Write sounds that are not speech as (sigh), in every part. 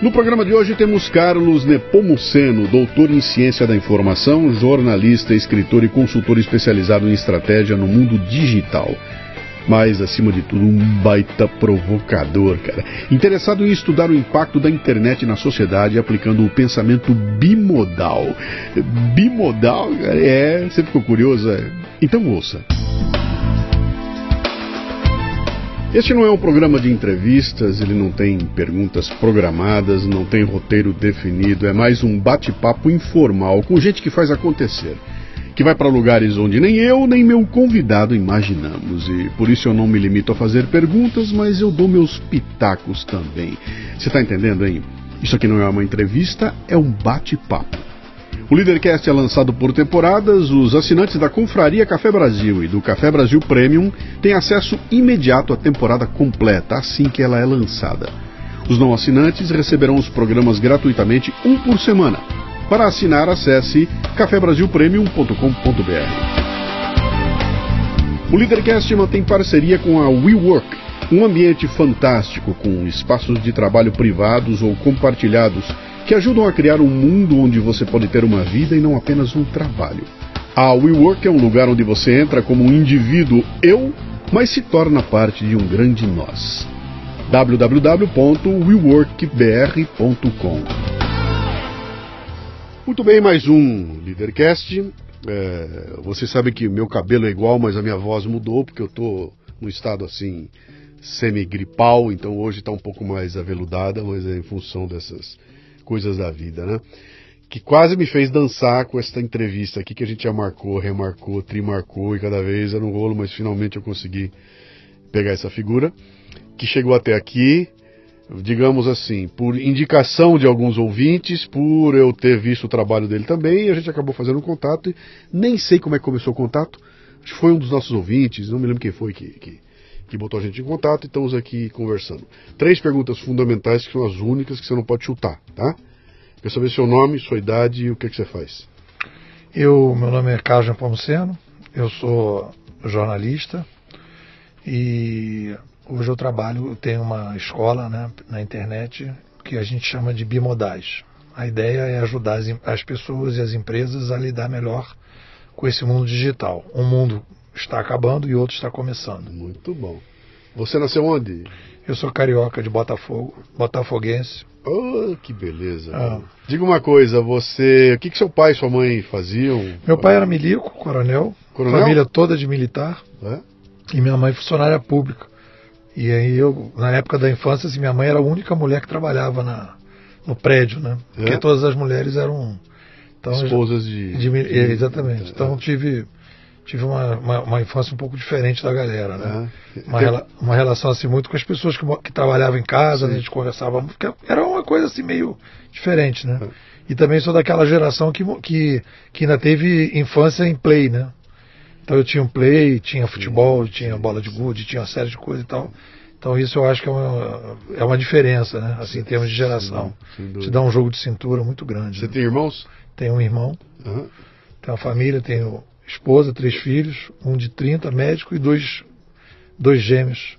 No programa de hoje temos Carlos Nepomuceno, doutor em ciência da informação, jornalista, escritor e consultor especializado em estratégia no mundo digital. Mas, acima de tudo, um baita provocador, cara. Interessado em estudar o impacto da internet na sociedade aplicando o pensamento bimodal. Bimodal, cara, é. Você ficou curioso? É? Então ouça. Este não é um programa de entrevistas, ele não tem perguntas programadas, não tem roteiro definido, é mais um bate-papo informal com gente que faz acontecer, que vai para lugares onde nem eu nem meu convidado imaginamos. E por isso eu não me limito a fazer perguntas, mas eu dou meus pitacos também. Você está entendendo, hein? Isso aqui não é uma entrevista, é um bate-papo. O Leadercast é lançado por temporadas. Os assinantes da Confraria Café Brasil e do Café Brasil Premium têm acesso imediato à temporada completa assim que ela é lançada. Os não assinantes receberão os programas gratuitamente um por semana. Para assinar, acesse cafebrasilpremium.com.br. O Leadercast mantém parceria com a WeWork, um ambiente fantástico com espaços de trabalho privados ou compartilhados que ajudam a criar um mundo onde você pode ter uma vida e não apenas um trabalho. A WeWork é um lugar onde você entra como um indivíduo eu, mas se torna parte de um grande nós. www.weworkbr.com Muito bem, mais um Leadercast. É, você sabe que meu cabelo é igual, mas a minha voz mudou porque eu estou num estado assim semi-gripal, então hoje está um pouco mais aveludada, mas é em função dessas coisas da vida, né? Que quase me fez dançar com esta entrevista aqui que a gente já marcou, remarcou, trimarcou e cada vez era um rolo, mas finalmente eu consegui pegar essa figura que chegou até aqui, digamos assim, por indicação de alguns ouvintes, por eu ter visto o trabalho dele também, a gente acabou fazendo um contato e nem sei como é que começou o contato. Acho que foi um dos nossos ouvintes, não me lembro quem foi que, que, que botou a gente em contato e estamos aqui conversando. Três perguntas fundamentais que são as únicas que você não pode chutar, tá? Quer saber seu nome, sua idade e o que, que você faz. Eu, meu nome é Carlos Nepomuceno, eu sou jornalista e hoje eu trabalho, eu tenho uma escola né, na internet que a gente chama de bimodais. A ideia é ajudar as, as pessoas e as empresas a lidar melhor com esse mundo digital. Um mundo está acabando e outro está começando. Muito bom. Você nasceu onde? Eu sou carioca de Botafogo, botafoguense. Oh, que beleza. Ah. Diga uma coisa, você, o que, que seu pai e sua mãe faziam? Meu pai era milico, coronel, coronel? família toda de militar. É? E minha mãe funcionária pública. E aí eu, na época da infância, assim, minha mãe era a única mulher que trabalhava na, no prédio, né? É? Porque todas as mulheres eram então, esposas de, de, de exatamente. Então tive tive uma, uma, uma, infância um pouco diferente da galera, né? Uma, rela, uma relação assim muito com as pessoas que, que trabalhavam em casa, né? a gente conversava, era uma coisa assim meio diferente, né? E também sou daquela geração que, que, que ainda teve infância em play, né? Então eu tinha um play, tinha futebol, sim, tinha sim, bola de gude, tinha uma série de coisas e tal. Então isso eu acho que é uma, é uma diferença, né? Assim, em termos de geração. Te dá um jogo de cintura muito grande. Você né? tem irmãos? Tenho um irmão. Uhum. Tenho uma família, tenho esposa, três filhos, um de 30, médico, e dois, dois gêmeos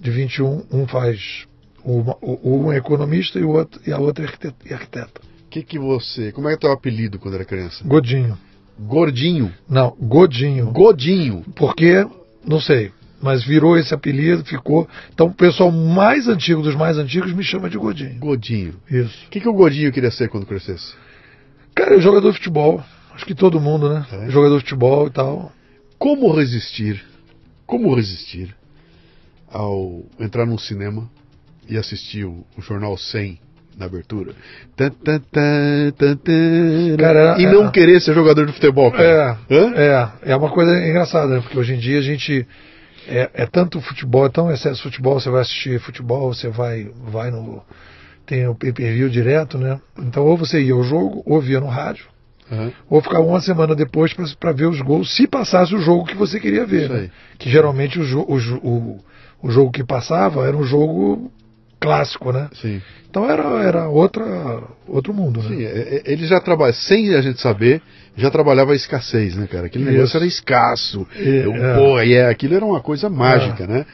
de 21. Um faz. Um, um é economista e, o outro, e a outra é arquiteta. Que que você. Como é que é o apelido quando era criança? Godinho. Gordinho? Não, Godinho. Godinho. Porque, não sei, mas virou esse apelido, ficou. Então o pessoal mais antigo dos mais antigos me chama de Godinho. Godinho. Isso. O que, que o Godinho queria ser quando crescesse? Cara, jogador de futebol. Acho que todo mundo, né? É. Jogador de futebol e tal. Como resistir? Como resistir ao entrar num cinema e assistir o, o Jornal 100 na abertura? Cara, e não é, querer ser jogador de futebol, cara. É, é, é uma coisa engraçada, né? Porque hoje em dia a gente. É, é tanto futebol, é tão excesso de futebol, você vai assistir futebol, você vai, vai no. Tem o pay per view direto, né? Então ou você ia ao jogo, ou via no rádio uhum. ou ficava uma semana depois para ver os gols, se passasse o jogo que você queria ver. Né? Que geralmente o, o, o, o jogo que passava era um jogo clássico, né? Sim. Então era, era outra, outro mundo, né? Sim, é, é, ele já trabalha, sem a gente saber, já trabalhava a escassez, né, cara? Aquele Isso. negócio era escasso. E, eu, é. Pô, é, aquilo era uma coisa mágica, é. né?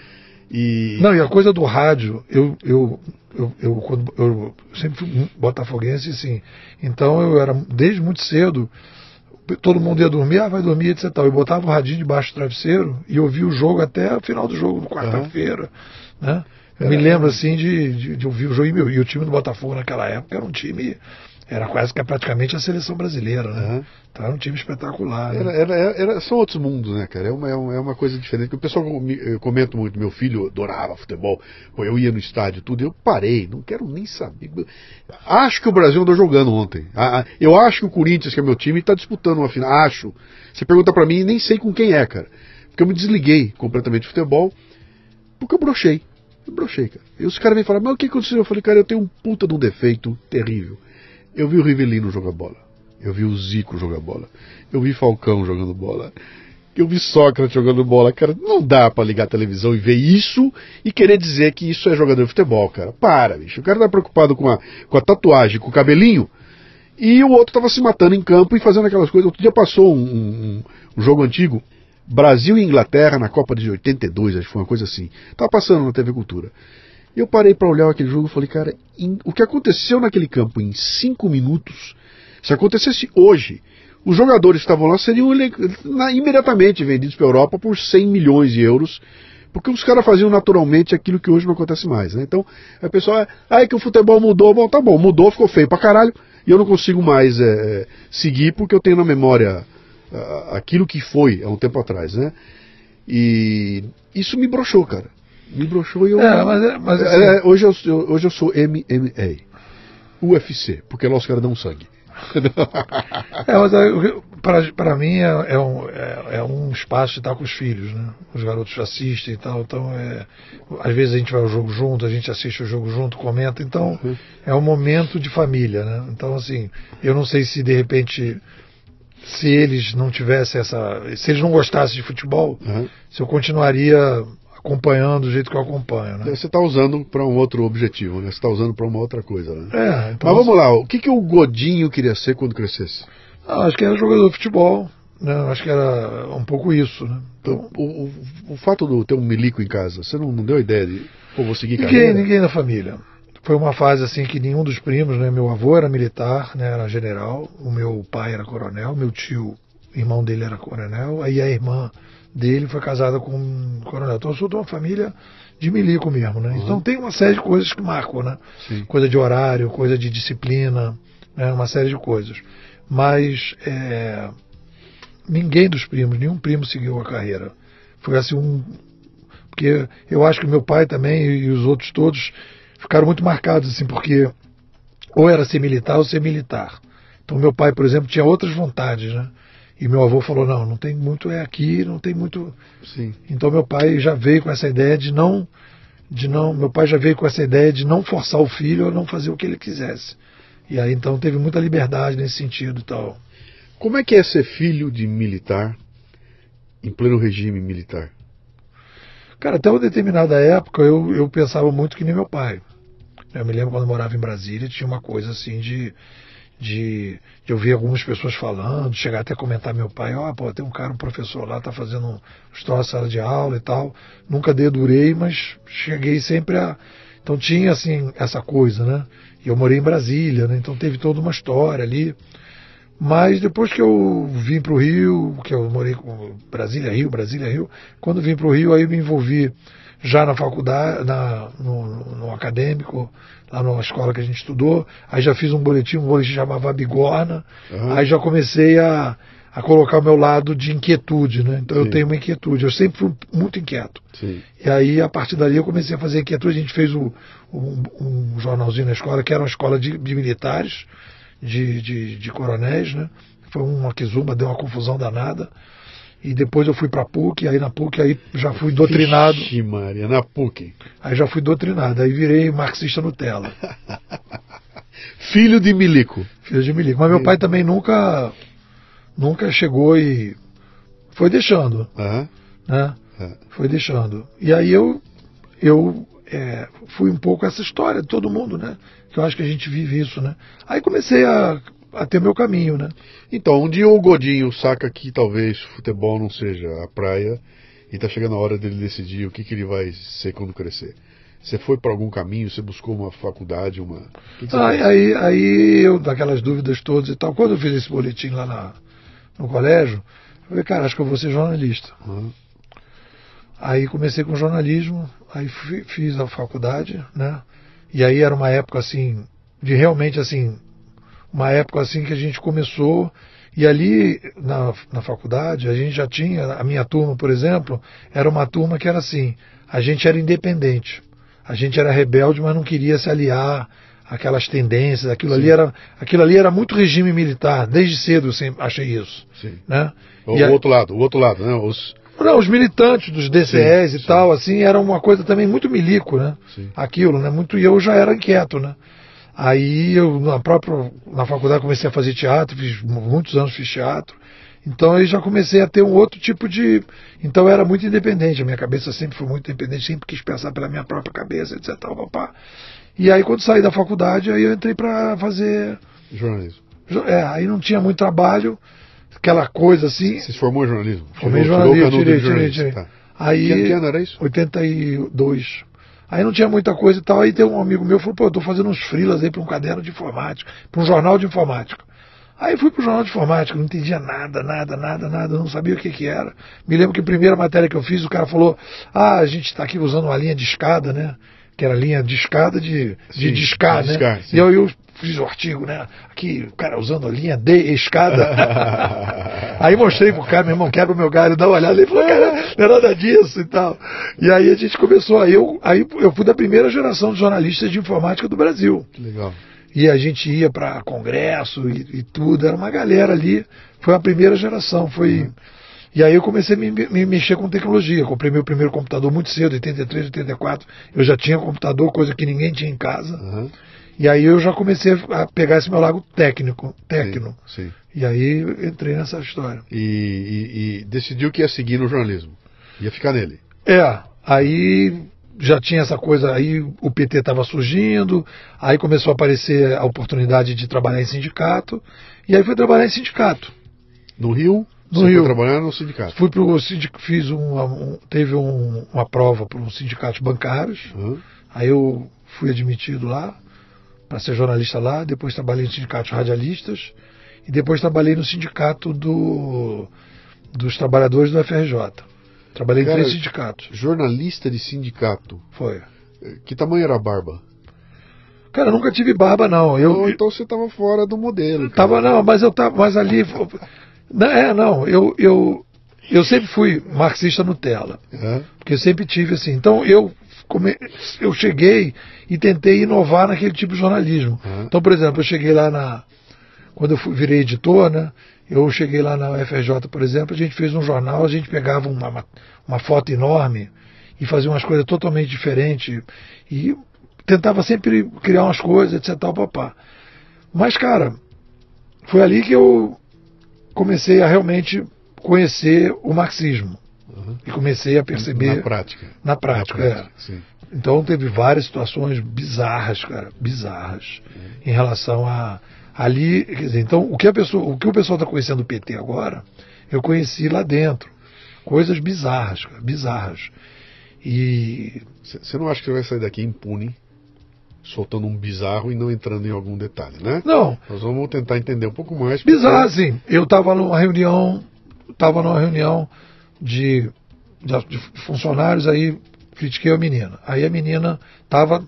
E... Não, e a coisa do rádio, eu, eu, eu, eu, quando, eu sempre fui botafoguense, sim. Então eu era, desde muito cedo, todo mundo ia dormir, ah, vai dormir, etc. Eu botava o radinho debaixo do travesseiro e ouvia o jogo até o final do jogo, quarta-feira, uhum. né? Eu me lembro assim de, de, de ouvir o jogo e, meu, e o time do Botafogo naquela época era um time era quase que praticamente a seleção brasileira, né? Uhum. Então era um time espetacular. Né? Era, era, era, são outros mundos, né, cara? É uma, é uma coisa diferente. O pessoal comenta muito, meu filho adorava futebol, Pô, eu ia no estádio tudo, eu parei, não quero nem saber. Acho que o Brasil andou jogando ontem. Eu acho que o Corinthians, que é meu time, está disputando uma final. Acho. Você pergunta para mim, nem sei com quem é, cara. Porque eu me desliguei completamente do futebol, porque eu brochei. Eu brochei, cara. E os caras vêm falar, mas o que aconteceu? Eu falei, cara, eu tenho um puta de um defeito terrível. Eu vi o Rivelino jogar bola. Eu vi o Zico jogar bola. Eu vi Falcão jogando bola. Eu vi Sócrates jogando bola. Cara, não dá para ligar a televisão e ver isso e querer dizer que isso é jogador de futebol, cara. Para, bicho. O cara tá preocupado com a, com a tatuagem, com o cabelinho. E o outro tava se matando em campo e fazendo aquelas coisas. Outro dia passou um, um, um jogo antigo. Brasil e Inglaterra na Copa de 82, acho que foi uma coisa assim. Tava passando na TV Cultura. Eu parei para olhar aquele jogo e falei, cara, em, o que aconteceu naquele campo em cinco minutos, se acontecesse hoje, os jogadores que estavam lá seriam na, imediatamente vendidos para a Europa por 100 milhões de euros, porque os caras faziam naturalmente aquilo que hoje não acontece mais. Né? Então, a pessoa, ah, é que o futebol mudou, bom, tá bom, mudou, ficou feio pra caralho, e eu não consigo mais é, seguir porque eu tenho na memória uh, aquilo que foi há um tempo atrás. Né? E isso me broxou, cara me broxou e eu. É, mas, é, mas assim... é, hoje, eu, hoje eu sou MMA. UFC, porque lá os caras dão sangue. (laughs) é, mas para mim é, é, um, é, é, um espaço de estar com os filhos, né? Os garotos assistem e tal, então é, às vezes a gente vai ao jogo junto, a gente assiste o jogo junto, comenta, então uhum. é um momento de família, né? Então assim, eu não sei se de repente se eles não tivessem essa, se eles não gostassem de futebol, uhum. se eu continuaria acompanhando do jeito que eu acompanho. Né? Você está usando para um outro objetivo, né? Você está usando para uma outra coisa. Né? É, então Mas vamos lá, o que, que o Godinho queria ser quando crescesse? Ah, acho que era jogador de futebol. Né? Acho que era um pouco isso. Né? Então, o, o, o, fato de ter um milico em casa, você não, não deu ideia de pô, vou seguir ninguém, carreira? Ninguém na família. Foi uma fase assim que nenhum dos primos, né? Meu avô era militar, né? Era general, o meu pai era coronel, meu tio, irmão dele era coronel, aí a irmã dele foi casada com um coronel. Então eu sou de uma família de milico mesmo, né? Então tem uma série de coisas que marcam, né? Sim. Coisa de horário, coisa de disciplina, né? uma série de coisas. Mas é, ninguém dos primos, nenhum primo seguiu a carreira. Foi assim um. Porque eu acho que meu pai também e os outros todos ficaram muito marcados, assim, porque ou era ser militar ou ser militar. Então meu pai, por exemplo, tinha outras vontades, né? E meu avô falou: não, não tem muito é aqui, não tem muito. Sim. Então meu pai já veio com essa ideia de não, de não, meu pai já veio com essa ideia de não forçar o filho a não fazer o que ele quisesse. E aí então teve muita liberdade nesse sentido e tal. Como é que é ser filho de militar em pleno regime militar? Cara, até uma determinada época eu, eu pensava muito que nem meu pai. Eu me lembro quando eu morava em Brasília, tinha uma coisa assim de de, de ouvir algumas pessoas falando, chegar até a comentar meu pai, ó, oh, pô, tem um cara, um professor lá, tá fazendo um estudo na sala de aula e tal. Nunca dedurei, mas cheguei sempre a. Então tinha assim essa coisa, né? E eu morei em Brasília, né? Então teve toda uma história ali. Mas depois que eu vim para o Rio, que eu morei com Brasília, Rio, Brasília, Rio, quando vim para o Rio, aí eu me envolvi já na faculdade, na, no, no, acadêmico, lá na escola que a gente estudou. Aí já fiz um boletim, um boletim chamava Bigorna. Uhum. Aí já comecei a, a colocar o meu lado de inquietude, né? Então Sim. eu tenho uma inquietude. Eu sempre fui muito inquieto. Sim. E aí, a partir dali, eu comecei a fazer inquietude. A gente fez o, um, um, jornalzinho na escola, que era uma escola de, de militares, de, de, de coronéis, né? Foi uma quizumba, deu uma confusão danada. E depois eu fui para PUC, aí na PUC aí já fui doutrinado. Ixi, Maria, na PUC. Aí já fui doutrinado, aí virei marxista Nutella. (laughs) Filho de milico. Filha de milico. Mas meu pai também nunca, nunca chegou e foi deixando, Aham. né? É. Foi deixando. E aí eu, eu é, fui um pouco essa história de todo mundo, né? Que eu acho que a gente vive isso, né? Aí comecei a, a ter meu caminho, né? Então, um dia o Godinho saca que talvez futebol não seja a praia e tá chegando a hora dele decidir o que, que ele vai ser quando crescer. Você foi para algum caminho, você buscou uma faculdade, uma. Que que Aí, aí, aí eu, daquelas dúvidas todas e tal, quando eu fiz esse boletim lá na- no colégio, eu falei, cara, acho que eu vou ser jornalista. Aham. Aí comecei com jornalismo, aí fi- fiz a faculdade, né? E aí era uma época assim, de realmente assim, uma época assim que a gente começou, e ali na, na faculdade a gente já tinha, a minha turma, por exemplo, era uma turma que era assim, a gente era independente, a gente era rebelde, mas não queria se aliar àquelas tendências, aquilo ali era, aquilo ali era muito regime militar, desde cedo eu sempre achei isso, Sim. né? O, a- outro lado, o outro lado, né? Os. não, os militantes dos DCS Sim, e sim. tal, assim, era uma coisa também muito milico, né? Sim. Aquilo, né? Muito, e eu já era inquieto, né? Aí eu, na própria, na faculdade, comecei a fazer teatro, fiz muitos anos fiz teatro. Então aí já comecei a ter um outro tipo de. Então eu era muito independente, a minha cabeça sempre foi muito independente, sempre quis pensar pela minha própria cabeça, etc. Tal, papá. E aí quando saí da faculdade, aí eu entrei para fazer. Jornalismo. É, aí não tinha muito trabalho, aquela coisa assim. Você se formou em jornalismo? Formei em jornalismo, tirei, tirei, tirei. tá. Aí, que ano era isso? 82. Aí não tinha muita coisa e tal. Aí tem um amigo meu que falou, pô, eu tô fazendo uns frilas aí para um caderno de informática, para um jornal de informática. Aí fui pro jornal de informática, não entendia nada, nada, nada, nada, não sabia o que que era. Me lembro que a primeira matéria que eu fiz, o cara falou, ah, a gente está aqui usando uma linha de escada, né? Que era linha de escada de, de Sim, discar, de né? discar, e eu, eu fiz o artigo, né? Aqui, o cara usando a linha de escada. (laughs) Aí mostrei pro cara, meu irmão, quebra o meu galho, dá uma olhada. Ele falou, cara, não é nada disso e tal. E aí a gente começou, aí eu, aí eu fui da primeira geração de jornalistas de informática do Brasil. Que legal. E a gente ia para congresso e, e tudo, era uma galera ali. Foi a primeira geração, foi... E aí eu comecei a me, me mexer com tecnologia. Comprei meu primeiro computador muito cedo, 83, 84. Eu já tinha computador, coisa que ninguém tinha em casa. Aham. E aí eu já comecei a pegar esse meu lado técnico, tecno. Sim. sim. E aí entrei nessa história. E, e- e decidiu que ia seguir no jornalismo. Ia ficar nele. É, aí já tinha essa coisa, aí o PT estava surgindo, aí começou a aparecer a oportunidade de trabalhar em sindicato, e aí fui trabalhar em sindicato. No Rio, No você Rio. foi trabalhar no sindicato. Fui pro sindicato, fiz uma, um- teve um- uma prova para os sindicatos bancários, Aham. aí eu fui admitido lá para ser jornalista lá, depois trabalhei no sindicato de radialistas e depois trabalhei no sindicato do, dos trabalhadores do FRJ. Trabalhei em Cara, três sindicatos. Jornalista de sindicato. Foi. Eh, Que tamanho era a barba? Cara, eu nunca tive barba, não. Eu, então você tava fora do modelo. cara. Tava não, mas eu tava, mas ali, não, é não, eu, eu, eu sempre fui marxista Nutella, É? porque eu sempre tive assim. Então eu come, eu cheguei e tentei inovar naquele tipo de jornalismo. Uhum. Então, por exemplo, eu cheguei lá na quando eu fui, virei editor, né? Eu cheguei lá na UFRJ, por exemplo, a gente fez um jornal, a gente pegava uma, uma, foto enorme e fazia umas coisas totalmente diferentes e tentava sempre criar umas coisas, etc. Tal, papá. Mas, cara, foi ali que eu comecei a realmente conhecer o marxismo. Uhum. E comecei a perceber Na prática. na prática. é. sim. Então teve várias situações bizarras, cara, bizarras, em relação a ali, quer dizer, então o que a pessoa, o que o pessoal está conhecendo do PT agora, eu conheci lá dentro, coisas bizarras, cara, bizarras. E Você não acha que você vai sair daqui impune, soltando um bizarro e não entrando em algum detalhe, né? não, Nós vamos tentar entender um pouco mais. porque- bizarro assim. Eu estava numa reunião, estava numa reunião de, de, de funcionários aí critiquei a menina. Aí a menina estava,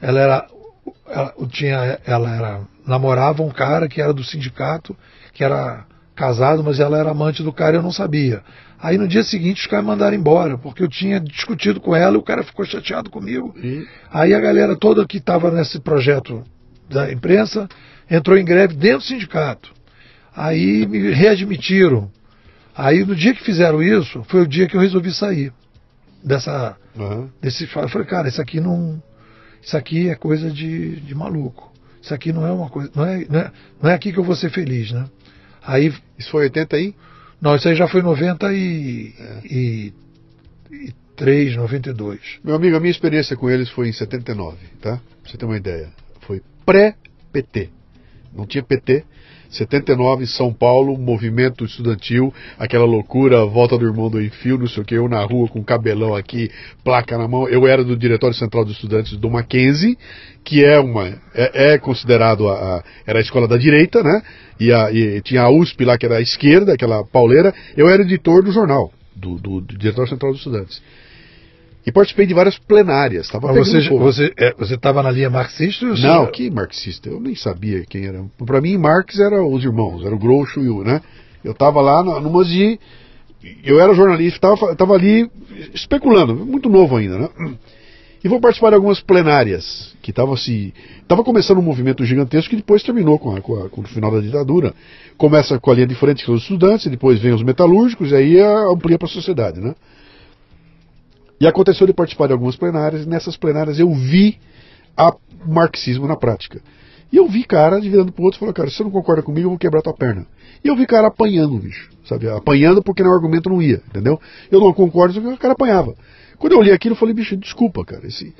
ela era, ela tinha, ela era namorava um cara que era do sindicato, que era casado, mas ela era amante do cara e eu não sabia. Aí no dia seguinte os caras mandaram embora, porque eu tinha discutido com ela e o cara ficou chateado comigo. E Aí a galera toda que estava nesse projeto da imprensa entrou em greve dentro do sindicato. Aí me readmitiram. Aí no dia que fizeram isso, foi o dia que eu resolvi sair dessa Aham. desse eu falei, cara, isso aqui não isso aqui é coisa de, de maluco. isso aqui não é uma coisa, não é, não é, não é aqui que eu vou ser feliz, né? Aí, isso foi 80 aí? Não, isso aí já foi 90 e, é. e, e 3, 92. Meu amigo, a minha experiência com eles foi em 79, tá? Pra você ter uma ideia. Foi pré-PT. Não tinha PT. 79, São Paulo, movimento estudantil, aquela loucura, volta do irmão do Enfio, não sei o que, eu na rua com cabelão aqui, placa na mão. Eu era do Diretório Central dos Estudantes do Mackenzie, que é uma é, é considerado a, a, era a escola da direita, né? E, a, e, tinha a USP lá que era a esquerda, aquela pauleira. Eu era editor do jornal, do, do, do Diretório Central dos Estudantes. E participei de várias plenárias. Tava Mas você você é, estava na linha marxista? Ou Não, que marxista? Eu nem sabia quem era. Para mim, Marx era os irmãos, era o Groucho e o, né? Eu estava lá numa de eu era jornalista, estava tava ali especulando, muito novo ainda, né? E vou participar de algumas plenárias que estava se estava começando um movimento gigantesco que depois terminou com, a, com, a, com, o final da ditadura. Começa com a linha de frente que são os estudantes, depois vem os metalúrgicos e aí amplia para a sociedade, né? E aconteceu de participar de algumas plenárias, e nessas plenárias eu vi o marxismo na prática. E eu vi cara de virando pro outro e falou, cara, se você não concorda comigo, eu vou quebrar tua perna. E eu vi cara apanhando, bicho, sabe? Apanhando porque o argumento não ia, entendeu? Eu não concordo, o cara apanhava. Quando eu li aquilo, eu falei, bicho, desculpa, cara, esse,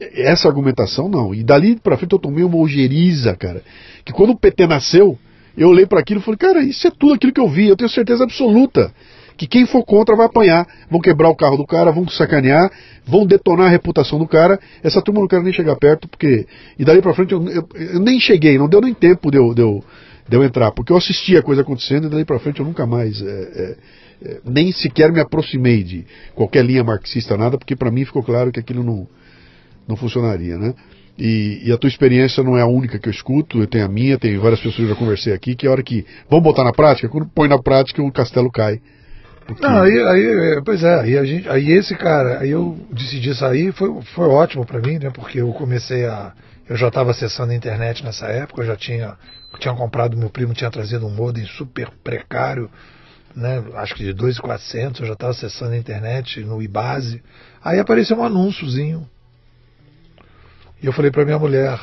essa argumentação não. E dali pra frente eu tomei uma ojeriza, cara, que quando o PT nasceu, eu olhei para aquilo e falei, cara, isso é tudo aquilo que eu vi, eu tenho certeza absoluta que quem for contra vai apanhar, vão quebrar o carro do cara, vão sacanear, vão detonar a reputação do cara. Essa turma não quero nem chegar perto, porque. E dali pra frente eu, eu, eu nem cheguei, não deu nem tempo de eu, de, eu, de eu entrar, porque eu assisti a coisa acontecendo e dali pra frente eu nunca mais. É, é, é, nem sequer me aproximei de qualquer linha marxista, nada, porque para mim ficou claro que aquilo não, não funcionaria, né? E, e, a tua experiência não é a única que eu escuto, eu tenho a minha, tem várias pessoas que eu já conversei aqui, que a hora que vamos botar na prática, quando põe na prática o castelo cai. Porque... Não, aí, aí, pois é, aí, a gente, aí esse cara, aí eu decidi sair, foi, foi ótimo para mim, né? Porque eu comecei a. Eu já estava acessando a internet nessa época, eu já tinha, tinha comprado, meu primo tinha trazido um modem super precário, né? Acho que de 2.400, eu já estava acessando a internet no iBase. Aí apareceu um anúnciozinho. E eu falei para minha mulher,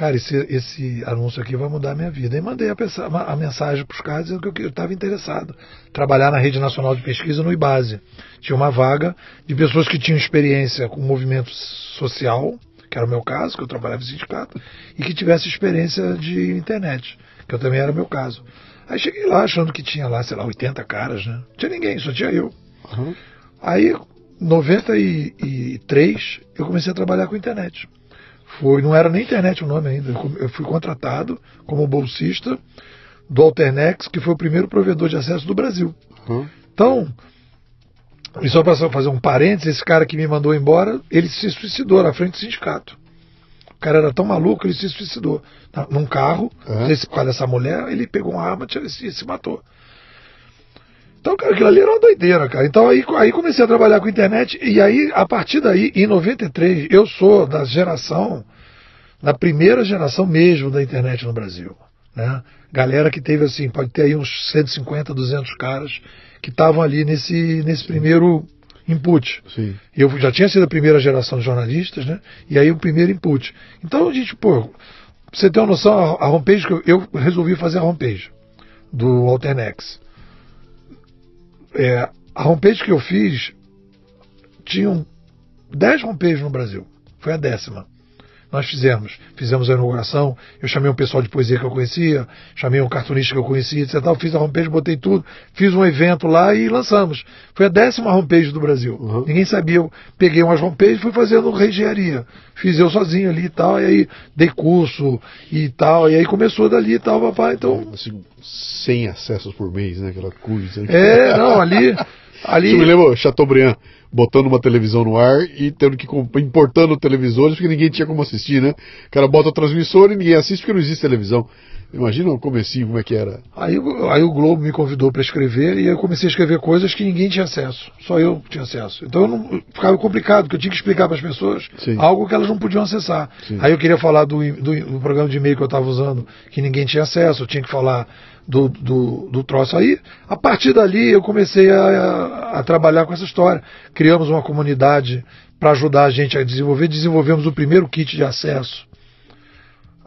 cara, esse, esse anúncio aqui vai mudar a minha vida. E mandei a, a mensagem para os caras dizendo que eu estava interessado. Trabalhar na Rede Nacional de Pesquisa no IBASE. Tinha uma vaga de pessoas que tinham experiência com movimento social, que era o meu caso, que eu trabalhava em sindicato, e que tivesse experiência de internet, que eu também era o meu caso. Aí cheguei lá achando que tinha lá, sei lá, 80 caras, né? Não tinha ninguém, só tinha eu. Uhum. Aí, 93, eu comecei a trabalhar com internet. Foi, não era nem internet o nome ainda. Eu fui contratado como bolsista do Alternex, que foi o primeiro provedor de acesso do Brasil. Uhum. Então, e só para fazer um parênteses, esse cara que me mandou embora, ele se suicidou na frente do sindicato. O cara era tão maluco, ele se suicidou. Num carro, uhum. esse, por causa dessa mulher, ele pegou uma arma e se, se matou. Então, cara, aquilo ali era uma doideira, cara. Então aí, aí comecei a trabalhar com internet e aí, a partir daí, em 93, eu sou da geração, da primeira geração mesmo da internet no Brasil. Né? Galera que teve assim, pode ter aí uns 150, 200 caras que estavam ali nesse, nesse primeiro input. Sim. Eu já tinha sido a primeira geração de jornalistas, né? E aí o primeiro input. Então a gente, pô, pra você ter uma noção, a, a homepage que eu, eu resolvi fazer a homepage do Alternex. É, a homepage que eu fiz tinham 10 homepages no Brasil. Foi a décima. Nós fizemos. Fizemos a inauguração, eu chamei um pessoal de poesia que eu conhecia, chamei um cartunista que eu conhecia, etc. Fiz a homepage, botei tudo, fiz um evento lá e lançamos. Foi a décima homepage do Brasil. Uhum. Ninguém sabia. Eu peguei umas homepages e fui fazendo reengenharia. Fiz eu sozinho ali e tal, e aí dei curso e tal, e aí começou dali e tal, papai. Então. Assim, 100 acessos por mês, né? Aquela coisa. É, não, ali. (laughs) ali... Me lembra Chateaubriand? botando uma televisão no ar e tendo que importando televisores porque ninguém tinha como assistir, né? O cara bota o transmissor e ninguém assiste porque não existe televisão. Imagina o comecinho como é que era. Aí, aí o Globo me convidou para escrever e eu comecei a escrever coisas que ninguém tinha acesso, só eu tinha acesso. Então não, ficava complicado, porque eu tinha que explicar para as pessoas Sim. algo que elas não podiam acessar. Sim. Aí eu queria falar do, do, do programa de e-mail que eu estava usando, que ninguém tinha acesso, eu tinha que falar do, do, do troço. Aí, a partir dali, eu comecei a, a, trabalhar com essa história. Criamos uma comunidade para ajudar a gente a desenvolver. Desenvolvemos o primeiro kit de acesso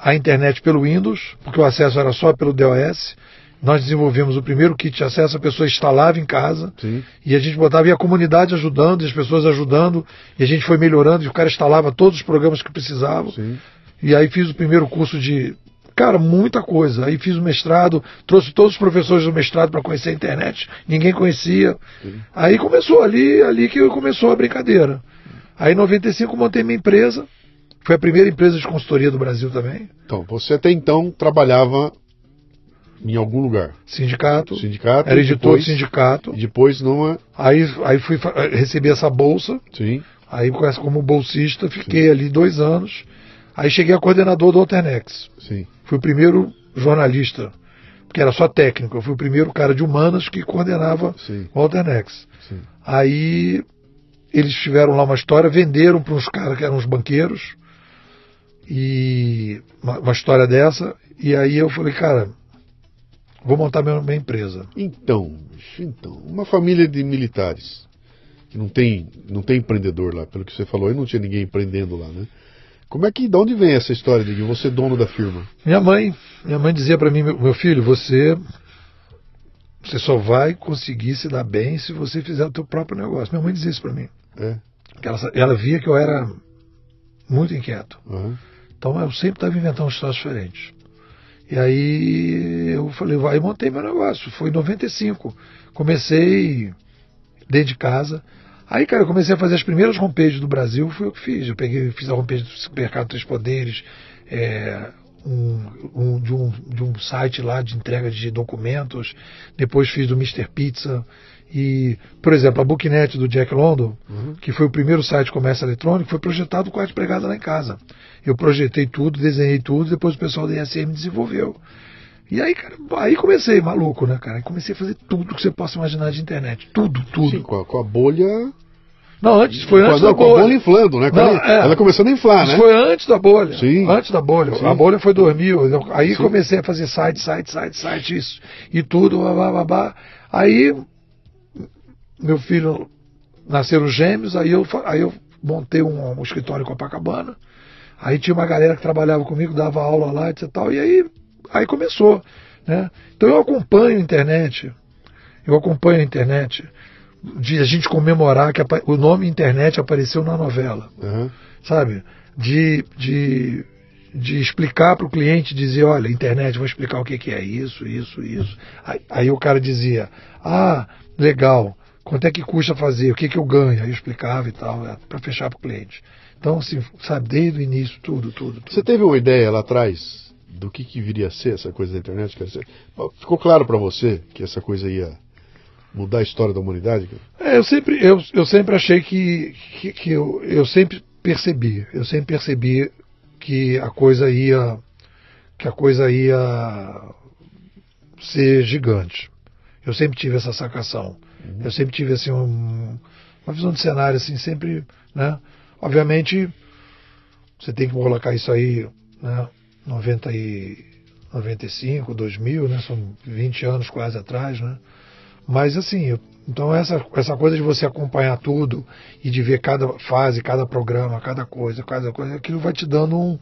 a internet pelo Windows, porque o acesso era só pelo DOS. Nós desenvolvemos o primeiro kit de acesso, a pessoa instalava em casa Sim. e a gente botava e a comunidade ajudando, e as pessoas ajudando, e a gente foi melhorando, e o cara instalava todos os programas que precisavam. Sim. E aí fiz o primeiro curso de. Cara, muita coisa. Aí fiz o mestrado, trouxe todos os professores do mestrado para conhecer a internet, ninguém conhecia. Sim. Aí começou ali, ali que começou a brincadeira. Aí em 95 montei minha empresa, foi a primeira empresa de consultoria do Brasil também. Então, você até então trabalhava em algum lugar. Sindicato. Sindicato. Era editor depois, de sindicato. E depois numa. Aí, aí fui fa- recebi essa bolsa. Sim. Aí como bolsista fiquei ali dois anos. Aí cheguei a coordenador do Alternex. Sim. Fui o primeiro jornalista, porque era só técnico. Eu fui o primeiro cara de humanas que coordenava Sim. o Alternex. Sim. Aí eles tiveram lá uma história, venderam para uns caras que eram uns banqueiros. E uma, uma história dessa. E aí eu falei, cara, vou montar minha, minha empresa. Então, então, uma família de militares que não tem, não tem empreendedor lá, pelo que você falou, e não tinha ninguém empreendendo lá, né? Como é que, de onde vem essa história de que você é dono da firma? Minha mãe, minha mãe dizia para mim, meu, filho, você você só vai conseguir se dar bem se você fizer o teu próprio negócio. Minha mãe dizia isso para mim. É? Ela, ela via que eu era muito inquieto. Aham. Então eu sempre estava inventando histórias diferentes. E aí eu falei, vai, e montei meu negócio. Foi em 95. Comecei dentro de casa. Aí, cara, eu comecei a fazer as primeiras homepages do Brasil, foi eu que fiz. Eu peguei, fiz a homepage do Supermercado Três Poderes, é, um, um- de, um, de um site lá de entrega de documentos. Depois fiz do Mr. Pizza. E, por exemplo, a Booknet do Jack London, que foi o primeiro site de comércio eletrônico, foi projetado com arte pregada lá em casa. Eu projetei tudo, desenhei tudo, depois o pessoal da ISM desenvolveu. E aí, cara, aí comecei, maluco, né, cara? Aí comecei a fazer tudo que você possa imaginar de internet. Tudo, tudo. Sim, com a, com a bolha. Não, antes, foi a- antes não, da com a bolha bolha. inflando, né? Não, ela, é. ela começando a inflar, Isso né? foi antes da bolha. Sim. Antes da bolha. Sim. A bolha foi 2000. eu- Aí Sim. comecei a fazer site, site, site, site, isso. E tudo, babá, babá. Aí, meu filho nasceram gêmeos, aí eu, aí eu montei um, um escritório em Copacabana. Aí tinha uma galera que trabalhava comigo, dava aula lá, etc. Tal, e aí, aí começou. Né? Então eu acompanho a internet. Eu acompanho a internet. De a gente comemorar que apa- o nome internet apareceu na novela Aham. sabe? De, de, de explicar para o cliente, dizer, olha, internet, vou explicar o que, que é isso, isso, isso. Aí, aí o cara dizia, ah, legal, quanto é que custa fazer, o que, que eu ganho? Aí eu explicava e tal, para fechar para o cliente. Então, assim, sabe, desde o início, tudo, tudo. tudo. Você teve uma ideia lá atrás do que, que viria a ser essa coisa da internet? Ficou claro para você que essa coisa ia mudar a história da humanidade? É, eu sempre, eu, eu sempre achei que, que, que eu, eu sempre percebi, eu sempre percebi que a coisa ia, que a coisa ia ser gigante. Eu sempre tive essa sacação. Eu sempre tive assim um- uma visão de cenário assim, sempre, né? Obviamente, você tem que colocar isso aí, né? 90 e 95, 2000, né? São 20 anos quase atrás, né? Mas assim, eu- então essa, essa coisa de você acompanhar tudo e de ver cada fase, cada programa, cada coisa, cada coisa, aquilo vai te dando um,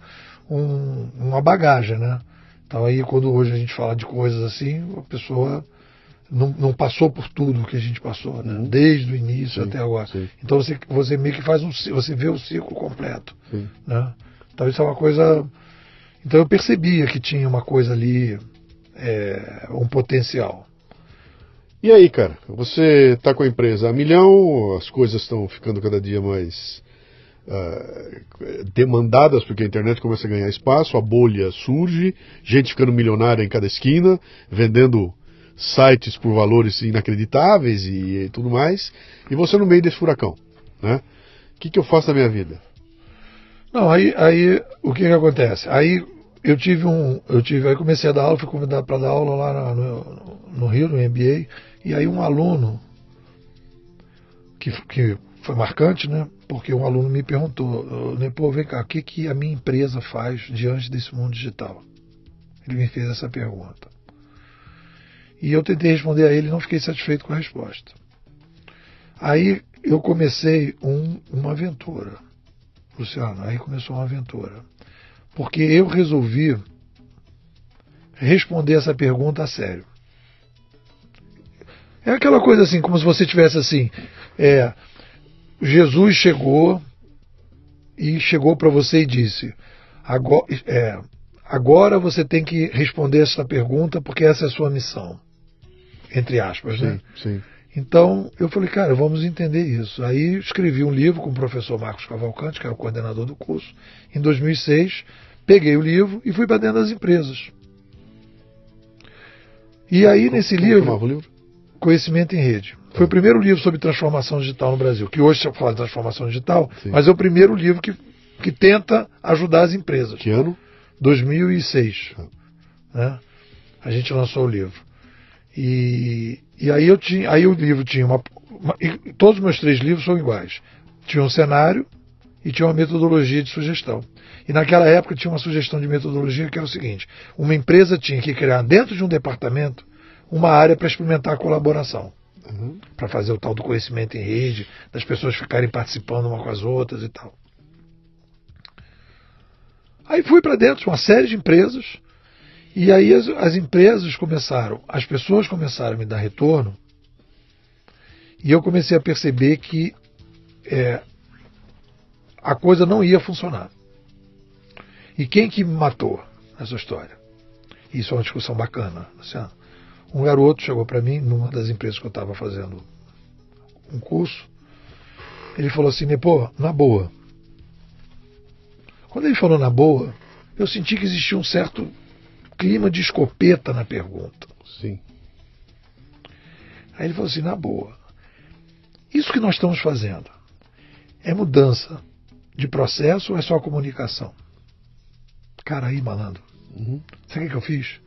um- uma bagagem, né? Então aí quando hoje a gente fala de coisas assim, a pessoa não, não passou por tudo que a gente passou, né? Uhum. Desde o início Sim, até agora. sim. Então você, você meio que faz um você vê o ciclo completo, Sim. né? Então isso é uma coisa. Então eu percebia que tinha uma coisa ali, é, um potencial. E aí, cara, você está com a empresa a milhão, as coisas estão ficando cada dia mais ah, demandadas, porque a internet começa a ganhar espaço, a bolha surge, gente ficando milionária em cada esquina, vendendo sites por valores inacreditáveis e, tudo mais, e você no meio desse furacão, né? O que, que eu faço na minha vida? Não, aí, aí o que que acontece? Aí eu tive um, eu tive, aí comecei a dar aula, fui convidado para dar aula lá na- no, no Rio, no MBA, e aí um aluno que, que foi marcante, né? Porque um aluno me perguntou, pô, vem cá, o que, que a minha empresa faz diante desse mundo digital? Ele me fez essa pergunta. E eu tentei responder a ele e não fiquei satisfeito com a resposta. Aí eu comecei um- uma aventura. Luciano, aí começou uma aventura. porque eu resolvi responder essa pergunta a sério. É aquela coisa assim, como se você tivesse assim, é, Jesus chegou e chegou para você e disse: agora, é, agora você tem que responder essa pergunta porque essa é a sua missão, entre aspas, sim, né? Sim. Então eu falei, cara, vamos entender isso. Aí escrevi um livro com o professor Marcos Cavalcante, que é o coordenador do curso, em 2006. Peguei o livro e fui para dentro das empresas. E aí, nesse livro, livro, Conhecimento em Rede. Foi o primeiro livro sobre transformação digital no Brasil, que hoje se fala de transformação digital, Sim. mas é o primeiro livro que, que tenta ajudar as empresas. Que ano? 2006. Ah. Né? A gente lançou o livro. E, e aí eu tinha, aí o livro tinha uma, uma todos os meus três livros são iguais. Tinha um cenário e tinha uma metodologia de sugestão. E naquela época tinha uma sugestão de metodologia que era o seguinte: uma empresa tinha que criar dentro de um departamento uma área para experimentar a colaboração. Uhum. Para fazer o tal do conhecimento em rede, das pessoas ficarem participando uma com as outras e tal. Aí fui para dentro de uma série de empresas, e aí as, as, empresas começaram, as pessoas começaram a me dar retorno, e eu comecei a perceber que é, a coisa não ia funcionar. E quem que me matou nessa história? Isso é uma discussão bacana, Luciano. Um garoto chegou para mim, numa das empresas que eu estava fazendo um curso, ele falou assim, pô, na boa. Quando ele falou na boa, eu senti que existia um certo clima de escopeta na pergunta. Sim. Aí ele falou assim, na boa. Isso que nós estamos fazendo é mudança de processo ou é só comunicação? Cara, aí, malandro. Uhum. Sabe o que eu fiz?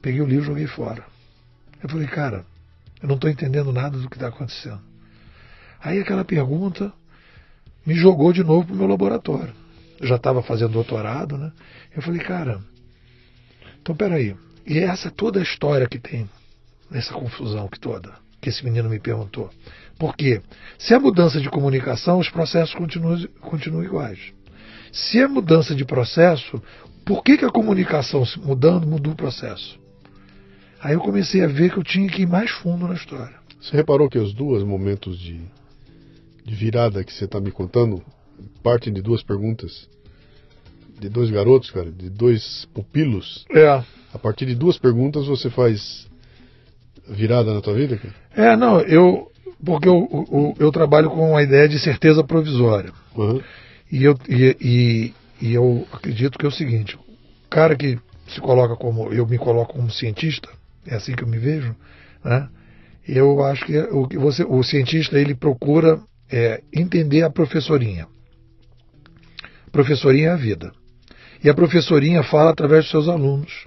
Peguei o livro e joguei fora. Eu falei, cara, eu não estou entendendo nada do que está acontecendo. Aí aquela pergunta me jogou de novo para o meu laboratório. Eu já estava fazendo doutorado, né? Eu falei, cara, então peraí. E essa toda a história que tem nessa confusão que toda, que esse menino me perguntou. Por quê? Se é mudança de comunicação, os processos continuam, continuam iguais. Se é mudança de processo, por que, que a comunicação mudando mudou o processo? Aí eu comecei a ver que eu tinha que ir mais fundo na história. Você reparou que os dois momentos de, de virada que você está me contando partem de duas perguntas? De dois garotos, cara, de dois pupilos. É. A partir de duas perguntas você faz virada na tua vida, cara? É, não, eu. Porque eu, eu, eu trabalho com a ideia de certeza provisória. Uhum. E, eu, e, e, e eu acredito que é o seguinte: o cara que se coloca como. Eu me coloco como cientista, é assim que eu me vejo, né? Eu acho que o, você, o cientista ele procura é, entender a professorinha. Professorinha é a vida. E a professorinha fala através dos seus alunos,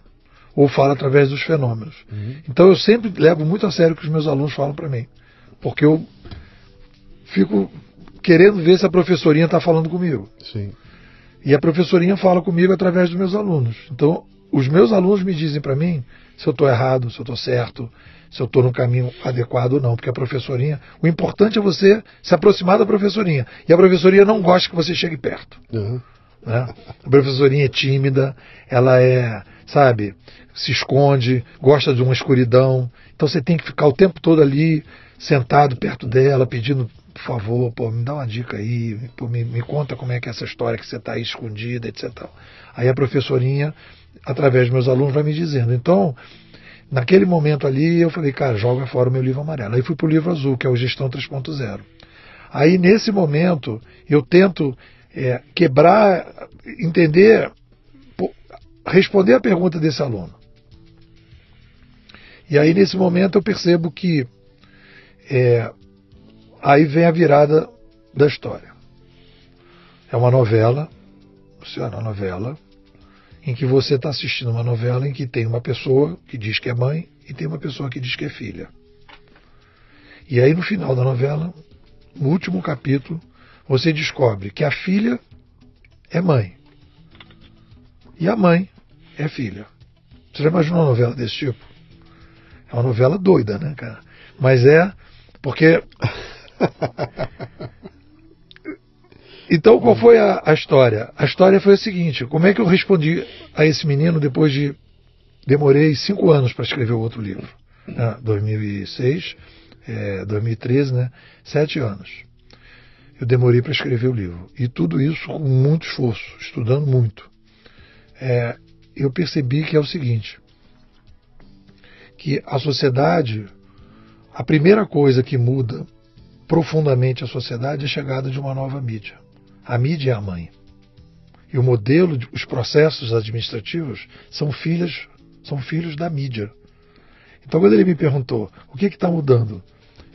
ou fala através dos fenômenos. Uhum. Então eu sempre levo muito a sério o que os meus alunos falam para mim. Porque eu fico querendo ver se a professorinha está falando comigo. Sim. E a professorinha fala comigo através dos meus alunos. Então, os meus alunos me dizem para mim se eu estou errado, se eu estou certo, se eu estou no caminho adequado ou não, porque a professorinha, o importante é você se aproximar da professorinha. E a professorinha não gosta que você chegue perto. Uhum. Né? A professorinha é tímida, ela é, sabe, se esconde, gosta de uma escuridão. Então você tem que ficar o tempo todo ali, sentado perto dela, pedindo, por favor, pô, me dá uma dica aí, pô, me, me conta como é que é essa história que você está aí escondida, etc. Aí a professorinha através dos meus alunos, vai me dizendo. Então, naquele momento ali, eu falei, cara, joga fora o meu livro amarelo. Aí fui para o livro azul, que é o Gestão 3.0. Aí, nesse momento, eu tento é, quebrar, entender, responder a pergunta desse aluno. E aí, nesse momento, eu percebo que é, aí vem a virada da história. É uma novela, Luciana, uma novela, em que você está assistindo uma novela em que tem uma pessoa que diz que é mãe e tem uma pessoa que diz que é filha. E aí no final da novela, no último capítulo, você descobre que a filha é mãe e a mãe é filha. Você já imaginou uma novela desse tipo? É uma novela doida, né, cara? Mas é porque (laughs) Então, qual foi a, a, história? A história foi a seguinte: como é que eu respondi a esse menino depois de. Demorei cinco anos para escrever o outro livro. Né? 2006, é, 2013, né? Sete anos. Eu demorei para escrever o livro. E tudo isso com muito esforço, estudando muito. É, eu percebi que é o seguinte: que a sociedade, a primeira coisa que muda profundamente a sociedade é a chegada de uma nova mídia. A mídia é a mãe. E o modelo, os processos administrativos são filhos, são filhos da mídia. Então, quando ele me perguntou o que está mudando,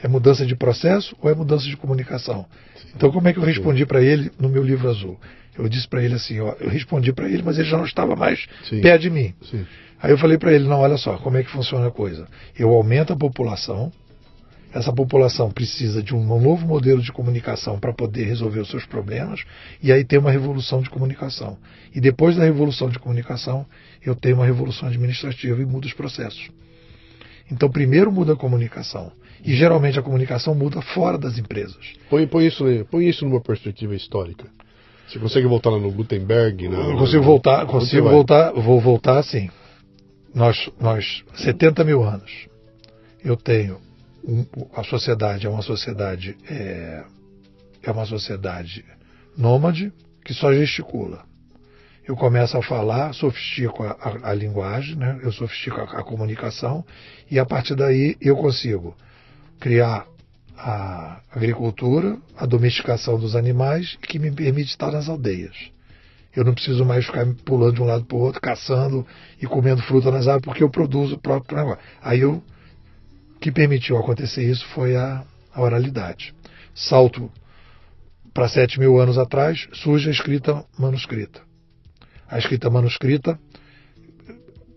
é mudança de processo ou é mudança de comunicação? Então, como é que eu respondi para ele no meu livro azul? Eu disse para ele assim, ó, eu respondi para ele, mas ele já não estava mais Sim. perto de mim. Sim. Aí eu falei para ele, não, olha só, como é que funciona a coisa? Eu aumento a população, essa população precisa de um novo modelo de comunicação para poder resolver os seus problemas, e aí tem uma revolução de comunicação. E depois da revolução de comunicação, eu tenho uma revolução administrativa e mudo os processos. Então, primeiro muda a comunicação. E geralmente a comunicação muda fora das empresas. Põe, põe, isso, põe isso numa perspectiva histórica. Você consegue voltar lá no Gutenberg? Na, eu consigo voltar, consigo voltar, vou voltar sim. Nós, nós, 70 mil anos. Eu tenho um, a sociedade é uma sociedade é, é uma sociedade nômade que só gesticula. Eu começo a falar, sofistico a, a, a linguagem, né? eu sofistico a, a comunicação e a partir daí eu consigo criar a agricultura, a domesticação dos animais que me permite estar nas aldeias. Eu não preciso mais ficar pulando de um lado para o outro, caçando e comendo fruta nas árvores, porque eu produzo o próprio negócio. Aí eu que permitiu acontecer isso foi a, a oralidade. Salto para sete mil anos atrás, surge a escrita manuscrita. A escrita manuscrita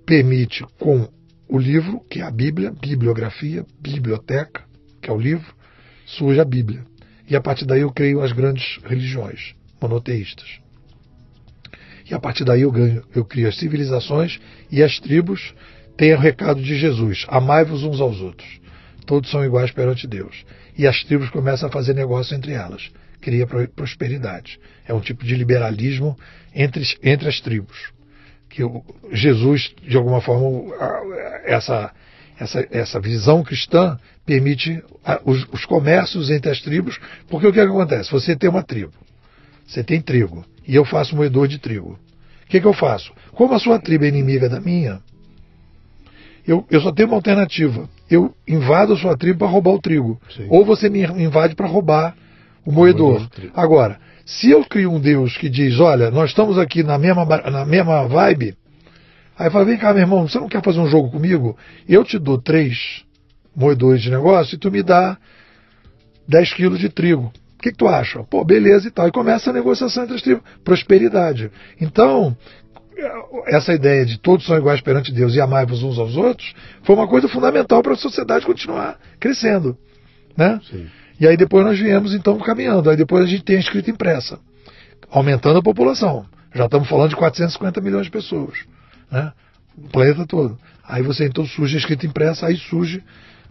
permite, com o livro, que é a Bíblia, bibliografia, biblioteca, que é o livro, surge a Bíblia. E a partir daí eu creio as grandes religiões monoteístas. E a partir daí eu ganho, eu crio as civilizações e as tribos tem o recado de Jesus: amai-vos uns aos outros. Todos são iguais perante Deus. E as tribos começam a fazer negócio entre elas. Cria prosperidade. É um tipo de liberalismo entre, entre as tribos. Que Jesus, de alguma forma, essa, essa, essa visão cristã permite os, os comércios entre as tribos, porque o que, é que acontece? Você tem uma tribo, você tem trigo, e eu faço moedor de trigo. O que, que eu faço? Como a sua tribo é inimiga da minha, eu, eu só tenho uma alternativa. Eu invado a sua tribo para roubar o trigo. Sim. Ou você me invade para roubar o moedor. Agora, se eu crio um Deus que diz, olha, nós estamos aqui na mesma, na mesma vibe, aí fala, vem cá, meu irmão, você não quer fazer um jogo comigo? Eu te dou três moedores de negócio e tu me dá 10 quilos de trigo. O que, que, tu acha? Pô, beleza e tal. E começa a negociação entre as tribos. Prosperidade. Então, essa ideia de todos são iguais perante Deus e amai-vos uns aos outros foi uma coisa fundamental para a sociedade continuar crescendo. Né? Sim. E aí depois nós viemos então caminhando. Aí depois a gente tem a escrita impressa, aumentando a população. Já estamos falando de 450 milhões de pessoas. Né? O planeta todo. Aí você então surge a escrita impressa, aí surge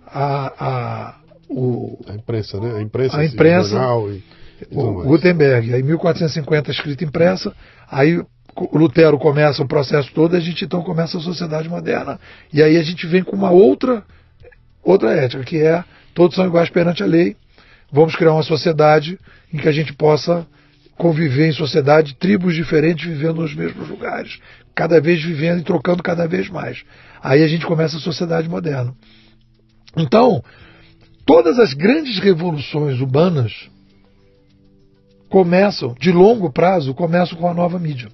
a, a, o, a imprensa, né? A imprensa, a imprensa e, e o Gutenberg. Aí 1450 escrita impressa, aí Lutero começa o processo todo, a gente então começa a sociedade moderna. E aí a gente vem com uma outra, outra ética, que é todos são iguais perante a lei. Vamos criar uma sociedade em que a gente possa conviver em sociedade, tribos diferentes vivendo nos mesmos lugares, cada vez vivendo e trocando cada vez mais. Aí a gente começa a sociedade moderna. Então, todas as grandes revoluções humanas começam, de longo prazo, começam com a nova mídia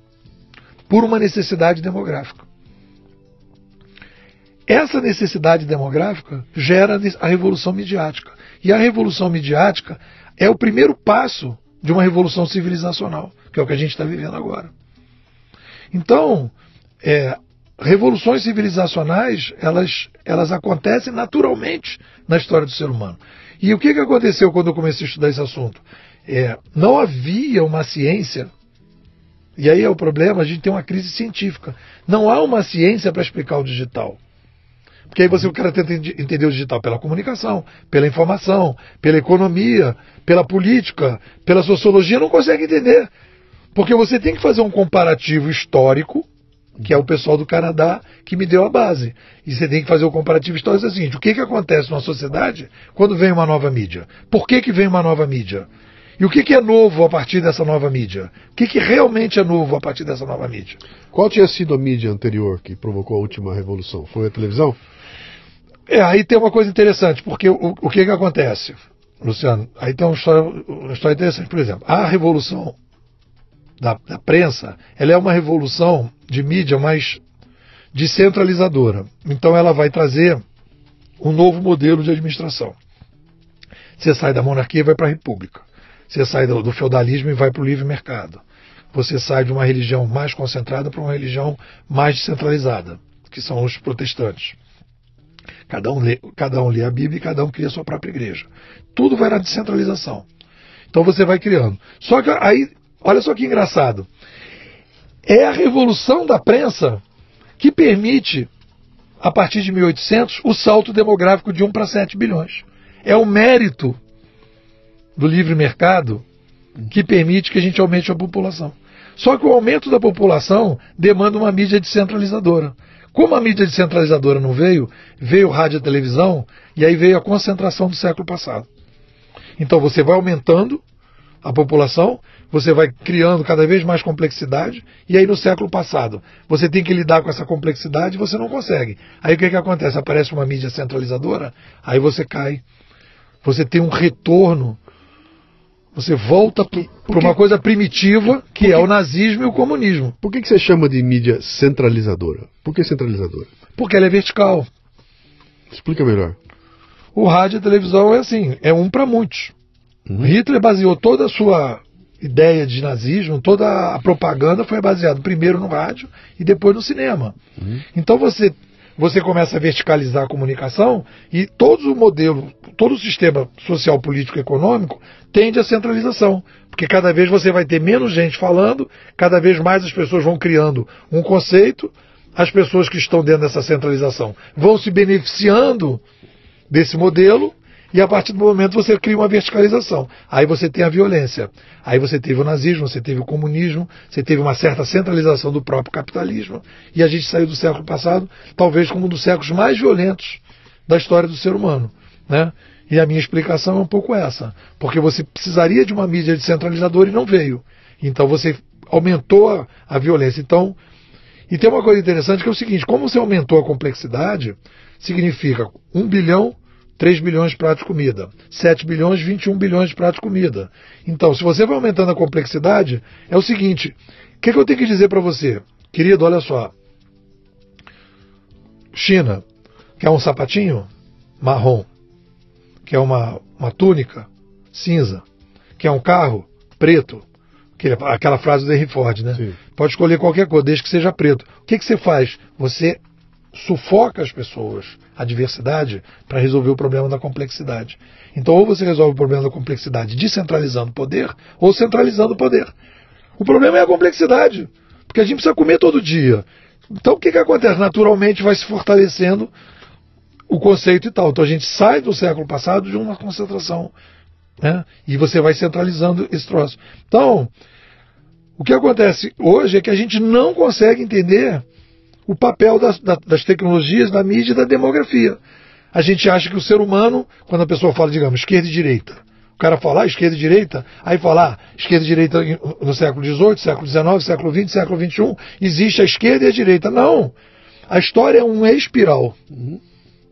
por uma necessidade demográfica. Essa necessidade demográfica gera a revolução midiática. E a revolução midiática é o primeiro passo de uma revolução civilizacional, que é o que a gente está vivendo agora. Então, é, revoluções civilizacionais elas, elas acontecem naturalmente na história do ser humano. E o que, que aconteceu quando eu comecei a estudar esse assunto? É, não havia uma ciência e aí é o problema, a gente tem uma crise científica. Não há uma ciência para explicar o digital. Porque aí você, o cara tenta entender o digital pela comunicação, pela informação, pela economia, pela política, pela sociologia, não consegue entender. Porque você tem que fazer um comparativo histórico, que é o pessoal do Canadá que me deu a base. E você tem que fazer o comparativo histórico seguinte: o que, que acontece numa sociedade quando vem uma nova mídia? Por que, que vem uma nova mídia? E o que, que é novo a partir dessa nova mídia? O que, que realmente é novo a partir dessa nova mídia? Qual tinha sido a mídia anterior que provocou a última revolução? Foi a televisão? É, aí tem uma coisa interessante, porque o, o que, que acontece, Luciano? Aí tem uma história, uma história interessante. Por exemplo, a revolução da, da prensa, ela é uma revolução de mídia mais descentralizadora. Então ela vai trazer um novo modelo de administração. Você sai da monarquia e vai para a república. Você sai do, do feudalismo e vai para o livre mercado. Você sai de uma religião mais concentrada para uma religião mais descentralizada, que são os protestantes. Cada um, lê, cada um lê a Bíblia e cada um cria a sua própria igreja. Tudo vai na descentralização. Então você vai criando. Só que aí, olha só que engraçado. É a revolução da prensa que permite, a partir de 1800, o salto demográfico de 1 para 7 bilhões. É o mérito do livre mercado que permite que a gente aumente a população. Só que o aumento da população demanda uma mídia descentralizadora. Como a mídia descentralizadora não veio, veio rádio e televisão, e aí veio a concentração do século passado. Então você vai aumentando a população, você vai criando cada vez mais complexidade, e aí no século passado você tem que lidar com essa complexidade e você não consegue. Aí o que, que acontece? Aparece uma mídia centralizadora, aí você cai. Você tem um retorno você volta para uma coisa primitiva que é o nazismo e o comunismo. Por que, que você chama de mídia centralizadora? Por que centralizadora? Porque ela é vertical. Explica melhor. O rádio e a televisão é assim, é um para muitos. Uhum. Hitler baseou toda a sua ideia de nazismo, toda a propaganda foi baseada primeiro no rádio e depois no cinema. Uhum. Então você você começa a verticalizar a comunicação e todo o modelo, todo o sistema social, político e econômico tende à centralização. Porque cada vez você vai ter menos gente falando, cada vez mais as pessoas vão criando um conceito, as pessoas que estão dentro dessa centralização vão se beneficiando desse modelo e a partir do momento você cria uma verticalização. Aí você tem a violência. Aí você teve o nazismo, você teve o comunismo, você teve uma certa centralização do próprio capitalismo. E a gente saiu do século passado, talvez como um dos séculos mais violentos da história do ser humano. Né? E a minha explicação é um pouco essa. Porque você precisaria de uma mídia descentralizadora e não veio. Então você aumentou a, violência. Então, e tem uma coisa interessante que é o seguinte: como você aumentou a complexidade, significa um bilhão 3 bilhões de pratos de comida, 7 bilhões, 21 bilhões de pratos de comida. Então, se você vai aumentando a complexidade, é o seguinte: o que, que eu tenho que dizer para você? Querido, olha só. China, quer um sapatinho marrom, quer uma, uma túnica cinza, quer um carro preto, aquela frase do Henry Ford, né? Sim. Pode escolher qualquer cor, desde que seja preto. O que, que você faz? Você sufoca as pessoas, a diversidade, para resolver o problema da complexidade. Então, ou você resolve o problema da complexidade descentralizando o poder, ou centralizando o poder. O problema é a complexidade, porque a gente precisa comer todo dia. Então, o que, que acontece? Naturalmente vai se fortalecendo o conceito e tal. Então, a gente sai do século passado de uma concentração. Né? E você vai centralizando esse troço. Então, o que acontece hoje é que a gente não consegue entender o papel das, das tecnologias, da mídia e da demografia. A gente acha que o ser humano, quando a pessoa fala, digamos, esquerda e direita, o cara fala ah, esquerda e direita, aí fala ah, esquerda e direita no século XVIII, século XIX, século XX, século XXI, existe a esquerda e a direita. Não! A história é uma espiral.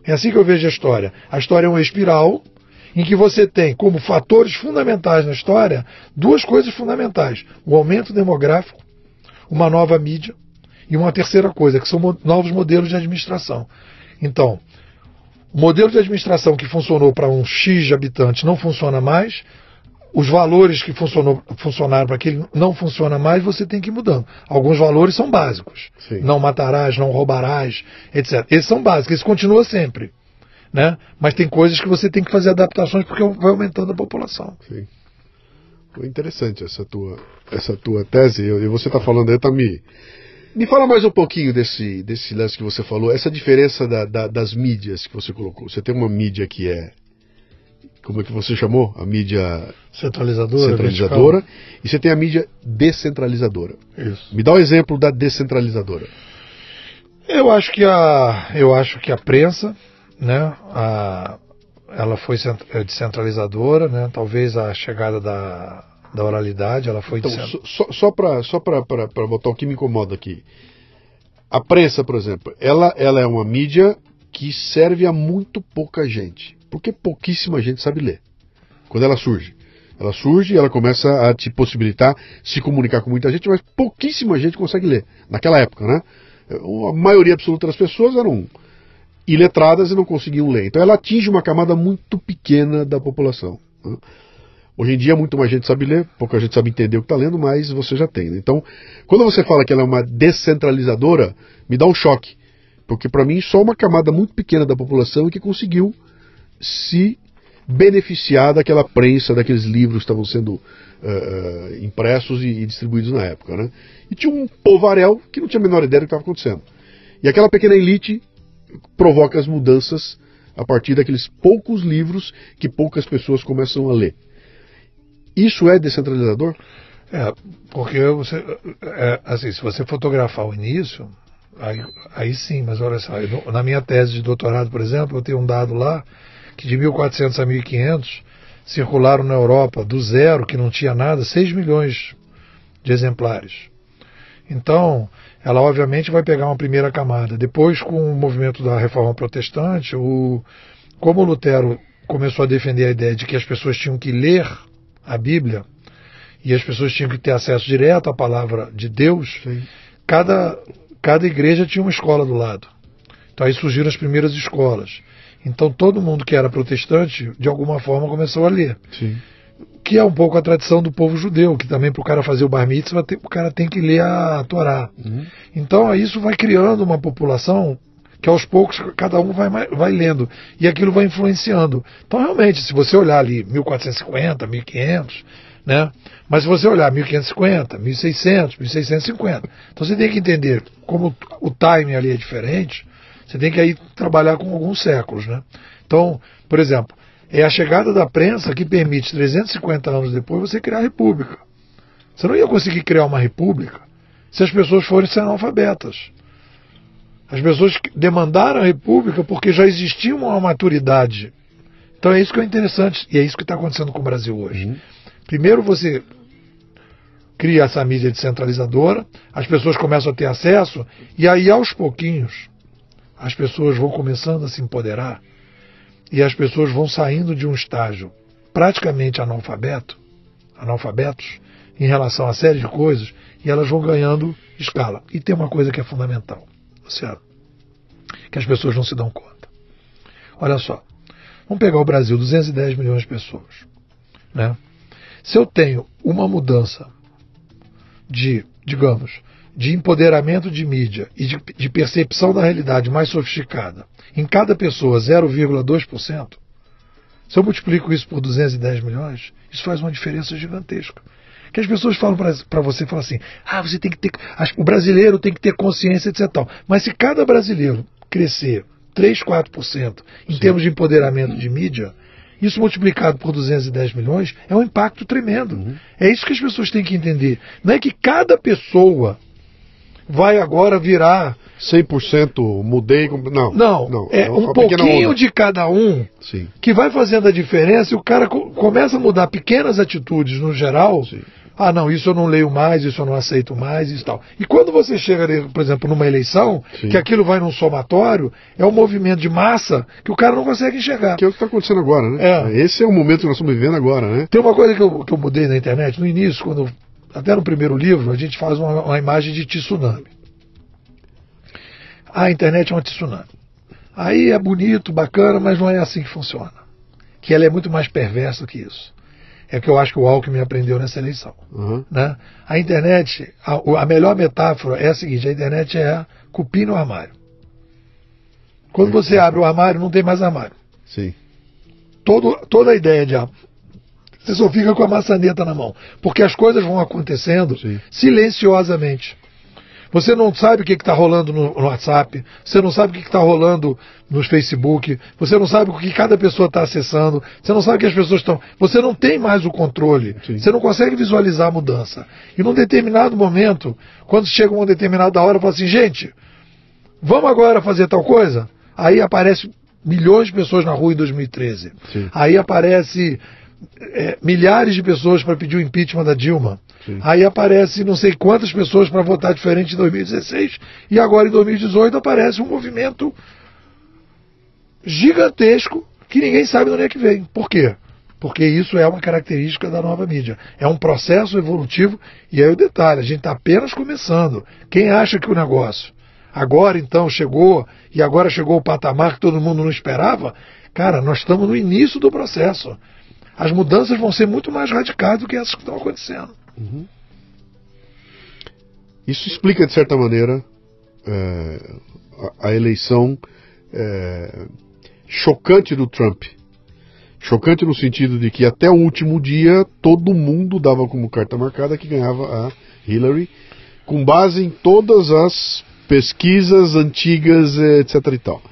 É assim que eu vejo a história. A história é uma espiral em que você tem como fatores fundamentais na história duas coisas fundamentais: o aumento demográfico, uma nova mídia e uma terceira coisa, que são novos modelos de administração. Então, o modelo de administração que funcionou para um X de habitantes não funciona mais, os valores que funcionou, funcionaram para aquele não funciona mais, você tem que ir mudando. Alguns valores são básicos. Sim. Não matarás, não roubarás, etc. Esses são básicos, isso continua sempre. Né? Mas tem coisas que você tem que fazer adaptações porque vai aumentando a população. Sim. Interessante essa tua, essa tua tese, e você está falando aí, está me Me fala mais um pouquinho desse, desse lance que você falou, essa diferença da, da, das mídias que você colocou. Você tem uma mídia que é. Como é que você chamou? A mídia centralizadora. Centralizadora. E você tem a mídia descentralizadora. Isso. Me dá um exemplo da descentralizadora. Eu acho que a, eu acho que a prensa, né, a, ela foi é, descentralizadora, né? Talvez a chegada da, da oralidade, ela foi então, só, só para só botar o que me incomoda aqui. A prensa, por exemplo, ela, ela é uma mídia que serve a muito pouca gente, porque pouquíssima gente sabe ler. Quando ela surge, ela surge e ela começa a te possibilitar se comunicar com muita gente, mas pouquíssima gente consegue ler naquela época, né? A maioria absoluta das pessoas eram iletradas e não conseguiam ler. Então ela atinge uma camada muito pequena da população. Né? Hoje em dia, muito mais gente sabe ler, pouca gente sabe entender o que está lendo, mas você já tem. Né? Então, quando você fala que ela é uma descentralizadora, me dá um choque. Porque, para mim, só uma camada muito pequena da população é que conseguiu se beneficiar daquela prensa, daqueles livros que estavam sendo uh, impressos e, e, distribuídos na época. Né? E tinha um povaréu que não tinha a menor ideia do que estava acontecendo. E aquela pequena elite provoca as mudanças a partir daqueles poucos livros que poucas pessoas começam a ler. Isso é descentralizador? É, porque você, é, assim, se você fotografar o início, aí, aí sim, mas olha só, eu, na minha tese de doutorado, por exemplo, eu tenho um dado lá que de 1400 a 1500 circularam na Europa do zero, que não tinha nada, 6 milhões de exemplares. Então, ela obviamente vai pegar uma primeira camada. Depois, com o movimento da reforma protestante, o, como Lutero começou a defender a ideia de que as pessoas tinham que ler a Bíblia e as pessoas tinham que ter acesso direto à palavra de Deus, cada, cada igreja tinha uma escola do lado. Então aí surgiram as primeiras escolas. Então todo mundo que era protestante, de alguma forma, começou a ler. Sim que é um pouco a tradição do povo judeu, que também para o cara fazer o bar mitzvah, o cara tem que ler a Torá. Uhum. Então isso vai criando uma população que aos poucos cada um vai, vai lendo e aquilo vai influenciando. Então realmente, se você olhar ali 1450, 1500, né? Mas se você olhar 1550, 1600, 1650, então você tem que entender como o timing ali é diferente, você tem que aí trabalhar com alguns séculos, né? Então, por exemplo, é a chegada da prensa que permite, 350 anos depois, você criar a república. Você não ia conseguir criar uma república se as pessoas forem analfabetas. As pessoas demandaram a república porque já existia uma maturidade. Então é isso que é interessante e é isso que está acontecendo com o Brasil hoje. Uhum. Primeiro você cria essa mídia descentralizadora, as pessoas começam a ter acesso e aí aos pouquinhos as pessoas vão começando a se empoderar e as pessoas vão saindo de um estágio praticamente analfabeto, analfabetos, em relação a série de coisas, e elas vão ganhando escala. E tem uma coisa que é fundamental, Luciano, que as pessoas não se dão conta. Olha só, vamos pegar o Brasil, 210 milhões de pessoas. Né? Se eu tenho uma mudança de, digamos, de empoderamento de mídia e de, de percepção da realidade mais sofisticada em cada pessoa 0,2%, se eu multiplico isso por 210 milhões, isso faz uma diferença gigantesca. Que as pessoas falam para você, falam assim, ah, você tem que ter, o brasileiro tem que ter consciência, etc. Tal. Mas se cada brasileiro crescer 3, 4% em Sim. termos de empoderamento de mídia, isso multiplicado por 210 milhões é um impacto tremendo. Uhum. É isso que as pessoas têm que entender. Não é que cada pessoa vai agora virar 100% mudei. Não, não, não é, é um pouquinho de cada um Sim. que vai fazendo a diferença e o cara começa a mudar pequenas atitudes no geral. Sim. Ah, não, isso eu não leio mais, isso eu não aceito mais e tal. E quando você chega, por exemplo, numa eleição, Sim. que aquilo vai num somatório, é um movimento de massa que o cara não consegue enxergar. Que é o que está acontecendo agora, né? É. Esse é o momento que nós estamos vivendo agora, né? Tem uma coisa que eu, que eu mudei na internet, no início, quando até no primeiro livro, a gente faz uma, uma imagem de tsunami. A internet é um tsunami. Aí é bonito, bacana, mas não é assim que funciona. Que ela é muito mais perversa do que isso. É o que eu acho que o Alckmin aprendeu nessa eleição. Uhum. Né? A internet, a, a, melhor metáfora é a seguinte: a internet é cupim no armário. Quando você abre o armário, não tem mais armário. Sim. Todo, toda a ideia de você só fica com a maçaneta na mão. Porque as coisas vão acontecendo Sim. silenciosamente. Você não sabe o que está rolando no, no, WhatsApp, você não sabe o que está rolando no Facebook, você não sabe o que cada pessoa está acessando, você não sabe o que as pessoas estão. Você não tem mais o controle, Sim. você não consegue visualizar a mudança. E num determinado momento, quando chega uma determinada hora, fala assim, gente, vamos agora fazer tal coisa? Aí aparece milhões de pessoas na rua em 2013. Sim. Aí aparece é, milhares de pessoas para pedir o impeachment da Dilma. Sim. Aí aparece não sei quantas pessoas para votar diferente em 2016 e agora em 2018 aparece um movimento gigantesco que ninguém sabe de onde é que vem. Por quê? Porque isso é uma característica da nova mídia. É um processo evolutivo e aí o detalhe, a gente está apenas começando. Quem acha que o negócio agora então chegou e agora chegou o patamar que todo mundo não esperava, cara, nós estamos no início do processo as mudanças vão ser muito mais radicais do que essas que estão acontecendo. Uhum. Isso explica, de certa maneira, é, a, a, eleição é, chocante do Trump. Chocante no sentido de que até o último dia todo mundo dava como carta marcada que ganhava a Hillary, com base em todas as pesquisas antigas, etc. E tal.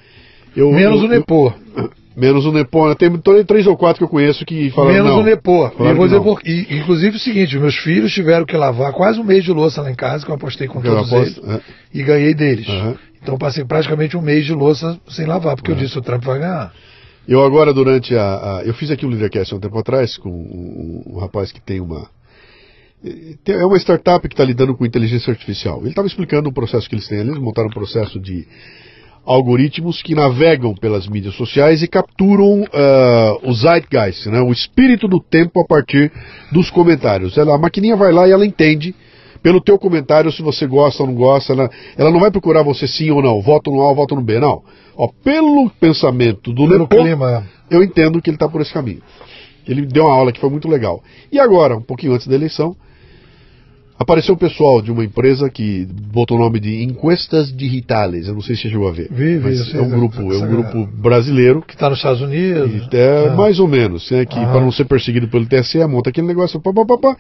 Eu, Menos eu, o Nepô. Eu, Menos o Nepô. Tem três ou quatro que eu conheço que falaram Menos não. o Nepô. E dizer por... e, inclusive o seguinte, meus filhos tiveram que lavar quase um mês de louça lá em casa, que eu apostei com todos aposto, eles, é. e ganhei deles. Uhum. Então passei praticamente um mês de louça sem lavar, porque uhum. eu disse, o Trump vai ganhar. Eu agora, durante a... a eu fiz aqui o um Leadercast um tempo atrás, com um, um rapaz que tem uma... É uma startup que está lidando com inteligência artificial. Ele estava explicando o processo que eles têm ali, eles montaram um processo de algoritmos que navegam pelas mídias sociais e capturam uh, o zeitgeist, né, o espírito do tempo a partir dos comentários. Ela, a maquininha vai lá e ela entende pelo teu comentário se você gosta ou não gosta. Ela, ela não vai procurar você sim ou não, voto no A ou voto no B, não. Ó, pelo pensamento do pelo clima. eu entendo que ele está por esse caminho. Ele deu uma aula que foi muito legal. E agora, um pouquinho antes da eleição, Apareceu o pessoal de uma empresa que botou o nome de Encuestas Digitales. Eu não sei se você chegou a ver. Vi, vi, é um grupo, é um grupo brasileiro. Que está nos Estados Unidos. É, ah. Mais ou menos. Né, que para não ser perseguido pelo TSE, monta aquele negócio pá, pá, pá, pá,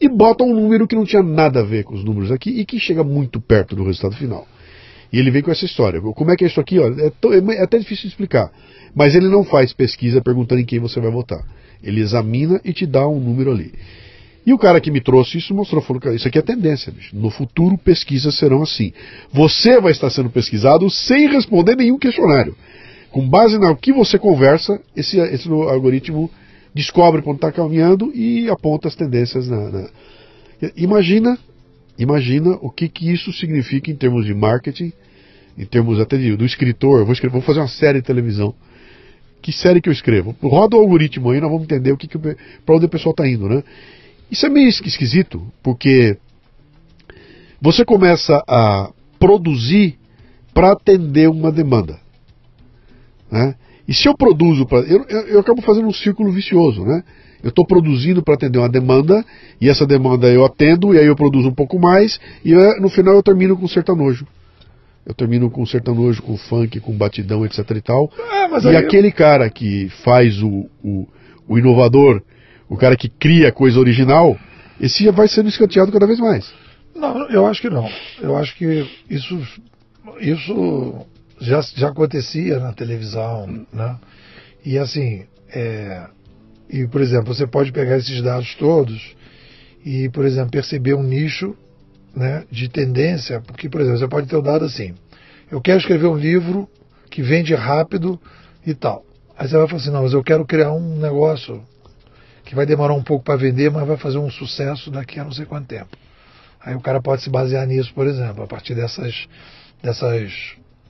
e bota um número que não tinha nada a ver com os números aqui e que chega muito perto do resultado final. E ele vem com essa história. Como é que é isso aqui? Olha, é, é, é até difícil de explicar. Mas ele não faz pesquisa perguntando em quem você vai votar. Ele examina e te dá um número ali. E o cara que me trouxe isso mostrou, falou, isso aqui é tendência, bicho. No futuro, pesquisas serão assim. Você vai estar sendo pesquisado sem responder nenhum questionário. Com base no que você conversa, esse, esse algoritmo descobre quando está caminhando e aponta as tendências na, na... Imagina, imagina o que, que isso significa em termos de marketing, em termos até de, do escritor. Vou, escrever, vou fazer uma série de televisão. Que série que eu escrevo? Roda o algoritmo aí, nós vamos entender o que, que para onde o pessoal está indo, né? Isso é meio esquisito, porque você começa a produzir para atender uma demanda. Né? E se eu produzo para. Eu, eu, eu, acabo fazendo um círculo vicioso, né? Eu estou produzindo para atender uma demanda, e essa demanda eu atendo, e aí eu produzo um pouco mais, e eu, no final eu termino com sertanojo. Eu termino com sertanojo, com funk, com batidão, etc e tal. É, e aquele cara que faz o, o, o inovador o cara que cria coisa original, esse vai sendo escanteado cada vez mais. Não, eu acho que não. Eu acho que isso, isso já, já acontecia na televisão, né? E assim, é, e por exemplo, você pode pegar esses dados todos e, por exemplo, perceber um nicho né, de tendência, porque, por exemplo, você pode ter um dado assim, eu quero escrever um livro que vende rápido e tal. Aí você vai falar assim, não, mas eu quero criar um negócio que vai demorar um pouco para vender, mas vai fazer um sucesso daqui a não sei quanto tempo. Aí o cara pode se basear nisso, por exemplo, a partir dessas, dessas,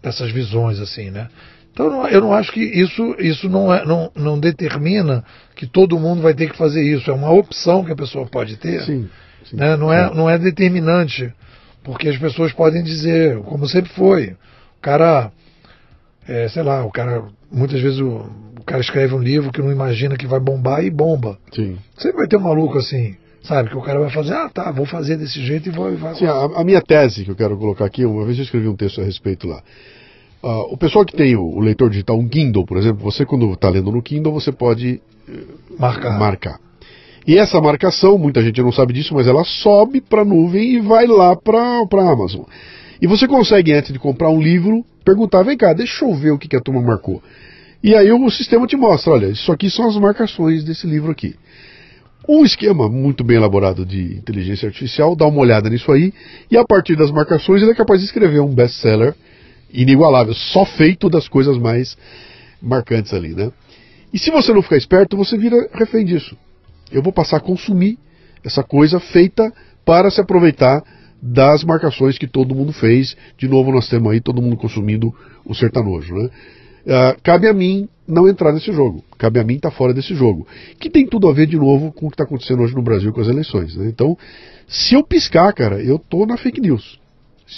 dessas visões, assim, né? Então eu não acho que isso, isso não, é, não, não determina que todo mundo vai ter que fazer isso. É uma opção que a pessoa pode ter. Sim, sim, né? não, é, não é determinante. Porque as pessoas podem dizer, como sempre foi, o cara, é, sei lá, o cara, muitas vezes o, o cara escreve um livro que não imagina que vai bombar e bomba. Sim. Sempre vai ter um maluco assim, sabe? Que o cara vai fazer, ah, tá, vou fazer desse jeito e vou. E vai Sim, a, a, minha tese que eu quero colocar aqui, uma vez eu escrevi um texto a respeito lá. Uh, o pessoal que tem o, o, leitor digital, um Kindle, por exemplo, você quando está lendo no Kindle, você pode marcar. marcar. E essa marcação, muita gente não sabe disso, mas ela sobe para a nuvem e vai lá para a Amazon. E você consegue, antes de comprar um livro, perguntar: vem cá, deixa eu ver o que, que a turma marcou. E aí o sistema te mostra: olha, isso aqui são as marcações desse livro aqui. Um esquema muito bem elaborado de inteligência artificial, dá uma olhada nisso aí, e a partir das marcações ele é capaz de escrever um best-seller inigualável, só feito das coisas mais marcantes ali, né? E se você não ficar esperto, você vira refém disso. Eu vou passar a consumir essa coisa feita para se aproveitar das marcações que todo mundo fez. De novo, nós temos aí todo mundo consumindo o sertanojo, né? Uh, cabe a mim não entrar nesse jogo. Cabe a mim estar tá fora desse jogo. Que tem tudo a ver, de novo, com o que está acontecendo hoje no Brasil com as eleições. Né? Então, se eu piscar, cara, eu tô na fake news.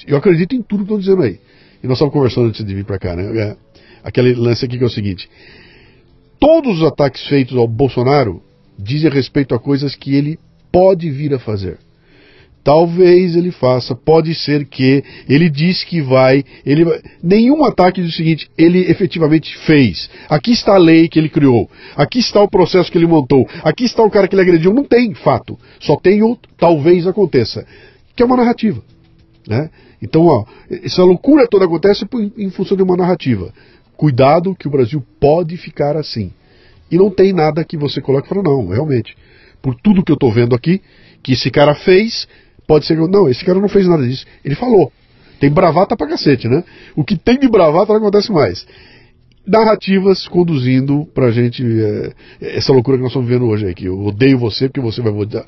Eu acredito em tudo que estão dizendo aí. E nós estávamos conversando antes de vir para cá, né? É, aquele lance aqui que é o seguinte: todos os ataques feitos ao Bolsonaro dizem respeito a coisas que ele pode vir a fazer. Talvez ele faça, pode ser que ele diz que vai, ele nenhum ataque diz o seguinte, ele efetivamente fez. Aqui está a lei que ele criou, aqui está o processo que ele montou, aqui está o cara que ele agrediu, não tem fato. Só tem o talvez aconteça, que é uma narrativa, né? Então, ó, essa loucura toda acontece em função de uma narrativa. Cuidado que o Brasil pode ficar assim. E não tem nada que você coloque fala, não, realmente. Por tudo que eu estou vendo aqui, que esse cara fez, pode ser que. Não, esse cara não fez nada disso. Ele falou. Tem bravata pra cacete, né? O que tem de bravata não acontece mais. Narrativas conduzindo pra gente é, essa loucura que nós estamos vivendo hoje aí, que eu odeio você porque você vai votar,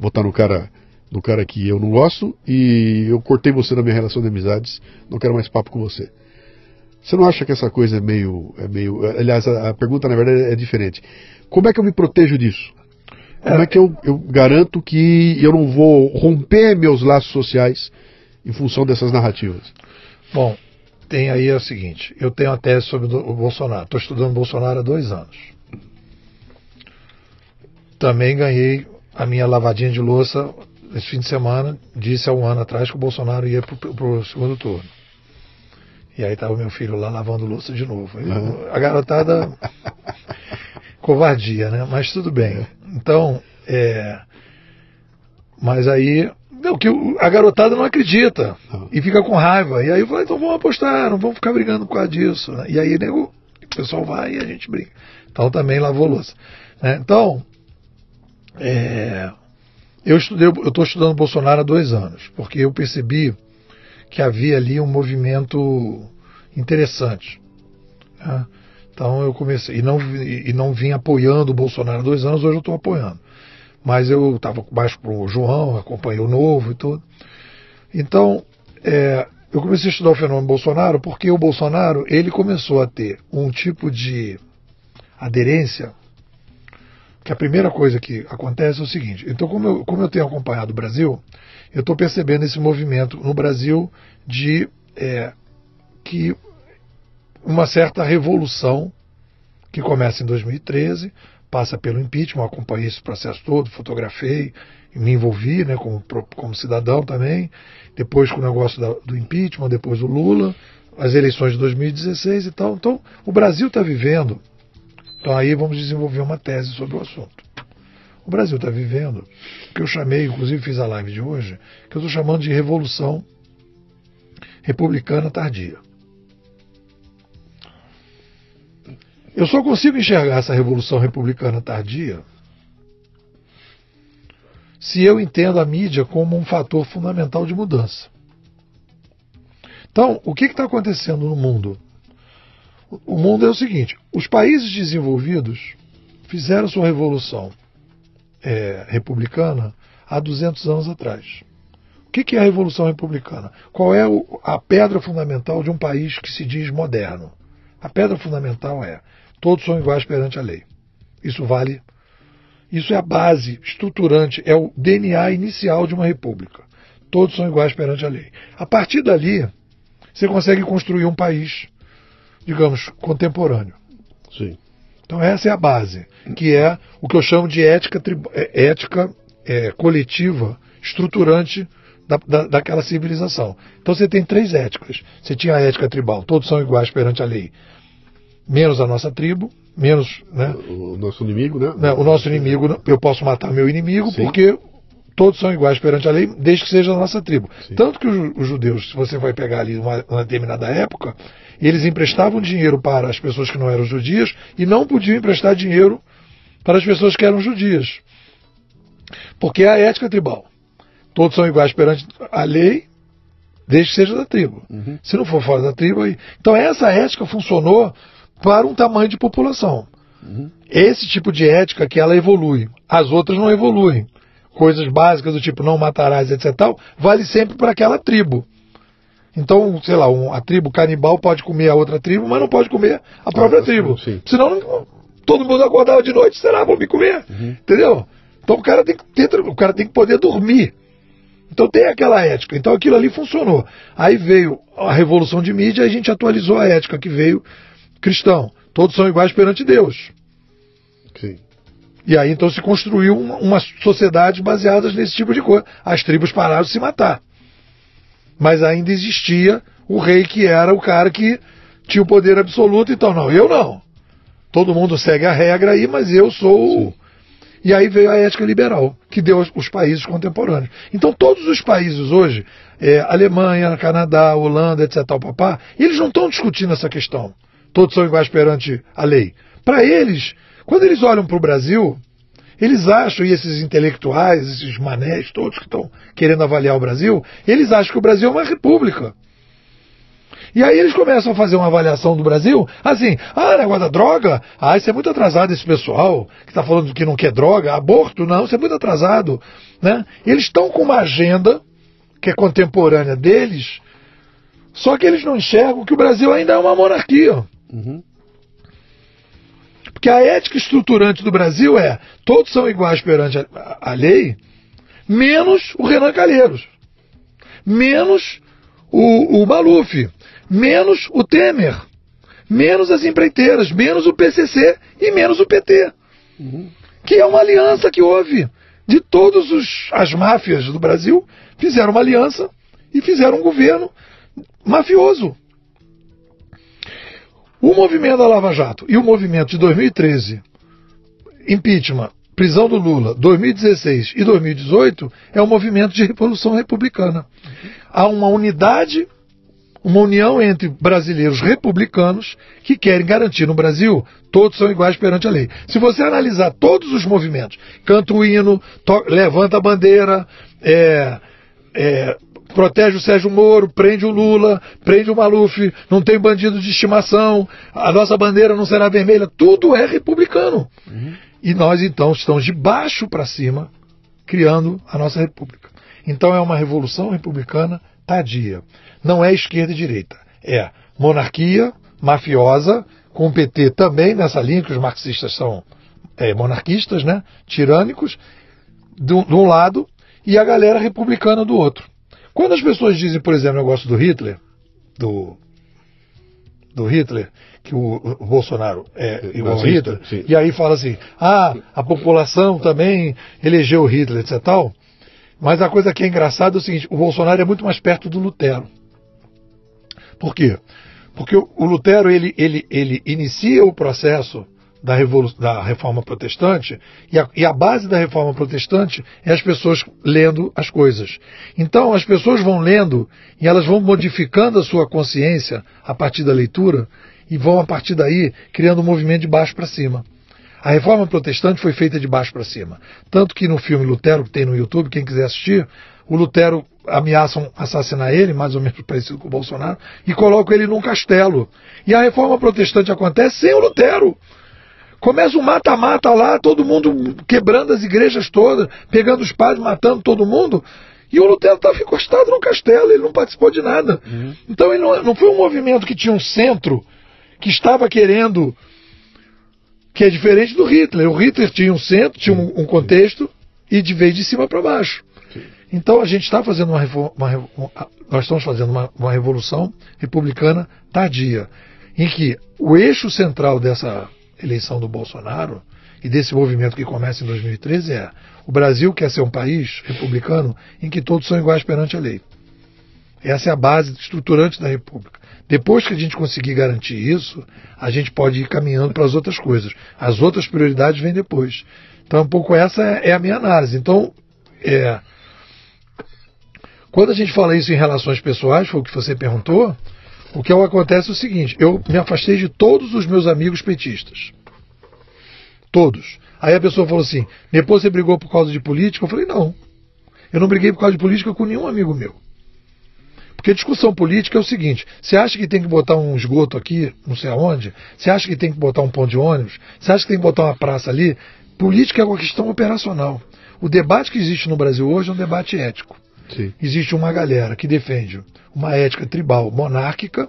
votar no cara no cara que eu não gosto e eu cortei você da minha relação de amizades, não quero mais papo com você. Você não acha que essa coisa é meio. É meio aliás, a, a pergunta na verdade é diferente. Como é que eu me protejo disso? Como é que eu, eu, garanto que eu não vou romper meus laços sociais em função dessas narrativas? Bom, tem aí o seguinte: eu tenho a tese sobre o Bolsonaro. Estou estudando Bolsonaro há dois anos. Também ganhei a minha lavadinha de louça esse fim de semana. Disse há um ano atrás que o Bolsonaro ia para o segundo turno. E aí estava meu filho lá lavando louça de novo. A garotada. (laughs) covardia, né? Mas tudo bem. Então, é. Mas aí. Não, que a garotada não acredita e fica com raiva. E aí falei, então vamos apostar, não vamos ficar brigando por causa disso. Né? E aí nego, o pessoal vai e a gente briga. Então também lavou louça. Né? Então, é, eu estudei, eu estou estudando Bolsonaro há dois anos, porque eu percebi que havia ali um movimento interessante. Né? Então eu comecei, e não, e não vim apoiando o Bolsonaro há dois anos, hoje eu estou apoiando. Mas eu estava baixo para o João, acompanhei o Novo e tudo. Então, é, eu comecei a estudar o fenômeno Bolsonaro porque o Bolsonaro ele começou a ter um tipo de aderência que a primeira coisa que acontece é o seguinte. Então, como eu, como eu tenho acompanhado o Brasil, eu estou percebendo esse movimento no Brasil de é, que uma certa revolução que começa em 2013, passa pelo impeachment, acompanhei esse processo todo, fotografei, me envolvi né, como, como cidadão também, depois com o negócio da, do impeachment, depois o Lula, as eleições de 2016 e tal. Então, o Brasil está vivendo, então aí vamos desenvolver uma tese sobre o assunto. O Brasil está vivendo, que eu chamei, inclusive fiz a live de hoje, que eu estou chamando de revolução republicana tardia. Eu só consigo enxergar essa revolução republicana tardia se eu entendo a mídia como um fator fundamental de mudança. Então, o que está acontecendo no mundo? O mundo é o seguinte: os países desenvolvidos fizeram sua revolução é, republicana há 200 anos atrás. O que é a Revolução Republicana? Qual é a pedra fundamental de um país que se diz moderno? A pedra fundamental é: todos são iguais perante a lei. Isso vale. Isso é a base estruturante, é o DNA inicial de uma república. Todos são iguais perante a lei. A partir dali, você consegue construir um país, digamos, contemporâneo. Sim. Então essa é a base, que é o que eu chamo de ética, é, ética é, coletiva estruturante da, da, daquela civilização. Então você tem três éticas. Você tinha a ética tribal, todos são iguais perante a lei. Menos a nossa tribo, menos né, o nosso inimigo, né? né o nosso inimigo, eu posso matar meu inimigo Sim. porque todos são iguais perante a lei, desde que seja a nossa tribo. Sim. Tanto que os, os, judeus, se você vai pegar ali uma, uma determinada época, eles emprestavam dinheiro para as pessoas que não eram judias e não podiam emprestar dinheiro para as pessoas que eram judias. Porque é a ética tribal. Todos são iguais perante a lei, desde que seja da tribo. Uhum. Se não for fora da tribo, aí. Então essa ética funcionou para um tamanho de população. Uhum. Esse tipo de ética que ela evolui. As outras não evoluem. Coisas básicas do tipo não matarás, etc. Tal, vale sempre para aquela tribo. Então, sei lá, um, a tribo canibal pode comer a outra tribo, mas não pode comer a própria ah, tribo. Sim. Senão todo mundo acordava de noite, será, vão me comer. Uhum. Entendeu? Então o cara, tem que ter, o cara tem que poder dormir. Então tem aquela ética. Então aquilo ali funcionou. Aí veio a revolução de mídia e a gente atualizou a ética que veio cristão. Todos são iguais perante Deus. Sim. E aí então se construiu uma, uma sociedade baseada nesse tipo de coisa. As tribos pararam de se matar. Mas ainda existia o rei que era o cara que tinha o poder absoluto. Então, não, eu não. Todo mundo segue a regra aí, mas eu sou. Sim. E aí veio a ética liberal, que deu os países contemporâneos. Então, todos os países hoje, é, Alemanha, Canadá, Holanda, etc., papá, eles não estão discutindo essa questão. Todos são iguais perante a lei. Para eles, quando eles olham para o Brasil, eles acham, e esses intelectuais, esses manés todos que estão querendo avaliar o Brasil, eles acham que o Brasil é uma república. E aí eles começam a fazer uma avaliação do Brasil, assim, ah, negócio da droga, ah, isso é muito atrasado esse pessoal, que está falando que não quer droga, aborto, não, isso é muito atrasado. Né? Eles estão com uma agenda que é contemporânea deles, só que eles não enxergam que o Brasil ainda é uma monarquia. Uhum. Porque a ética estruturante do Brasil é todos são iguais perante a, a lei, menos o Renan Calheiros, menos o, o Maluf, menos o Temer, menos as empreiteiras, menos o PCC e menos o PT. Uhum. Que é uma aliança que houve de todas as máfias do Brasil, fizeram uma aliança e fizeram um governo mafioso. O movimento da Lava Jato e o movimento de 2013, impeachment, prisão do Lula, 2016 e 2018, é um movimento de revolução republicana. Há uma unidade uma união entre brasileiros republicanos que querem garantir no Brasil todos são iguais perante a lei. Se você analisar todos os movimentos, canta o hino, levanta a bandeira, é, é, protege o Sérgio Moro, prende o Lula, prende o Maluf, não tem bandido de estimação, a nossa bandeira não será vermelha, tudo é republicano. Uhum. E nós então estamos de baixo para cima criando a nossa república. Então é uma revolução republicana tardia. Não é esquerda e direita. É monarquia mafiosa, com o PT também nessa linha, que os marxistas são é, monarquistas, né? tirânicos, de um lado, e a galera republicana do outro. Quando as pessoas dizem, por exemplo, o negócio do Hitler, do, do Hitler, que o, o Bolsonaro é igual ao Hitler, sim. e aí fala assim, ah, a população também elegeu o Hitler, etc. Tal, mas a coisa que é engraçada é o seguinte: o Bolsonaro é muito mais perto do Lutero. Por quê? Porque o Lutero ele, ele, ele inicia o processo da, da reforma protestante e a, e a, base da reforma protestante é as pessoas lendo as coisas. Então as pessoas vão lendo e elas vão modificando a sua consciência a partir da leitura e vão a partir daí criando um movimento de baixo para cima. A reforma protestante foi feita de baixo para cima. Tanto que no filme Lutero, que tem no YouTube, quem quiser assistir, o Lutero ameaçam assassinar ele, mais ou menos (laughs) parecido com o Bolsonaro, e colocam ele num castelo. E a reforma protestante acontece sem o Lutero. Começa um mata-mata lá, todo mundo quebrando as igrejas todas, pegando os padres, matando todo mundo. E o Lutero estava encostado no castelo, ele não participou de nada. Uhum. Então ele não, não foi um movimento que tinha um centro, que estava querendo que é diferente do Hitler. O Hitler tinha um centro, tinha um, um contexto e de vez de cima para baixo. Então a gente está fazendo uma, uma, nós estamos fazendo uma, uma revolução republicana tardia, em que o eixo central dessa eleição do Bolsonaro e desse movimento que começa em 2013 é o Brasil quer ser um país republicano em que todos são iguais perante a lei. Essa é a base estruturante da República. Depois que a gente conseguir garantir isso, a gente pode ir caminhando para as outras coisas. As outras prioridades vêm depois. Então, um pouco essa é a minha análise. Então, é, quando a gente fala isso em relações pessoais, foi o que você perguntou, o que acontece é o seguinte: eu me afastei de todos os meus amigos petistas. Todos. Aí a pessoa falou assim: depois você brigou por causa de política? Eu falei: não. Eu não briguei por causa de política com nenhum amigo meu. Porque discussão política é o seguinte: você acha que tem que botar um esgoto aqui, não sei aonde? Você acha que tem que botar um ponto de ônibus? Você acha que tem que botar uma praça ali? Política é uma questão operacional. O debate que existe no Brasil hoje é um debate ético. Sim. Existe uma galera que defende uma ética tribal monárquica,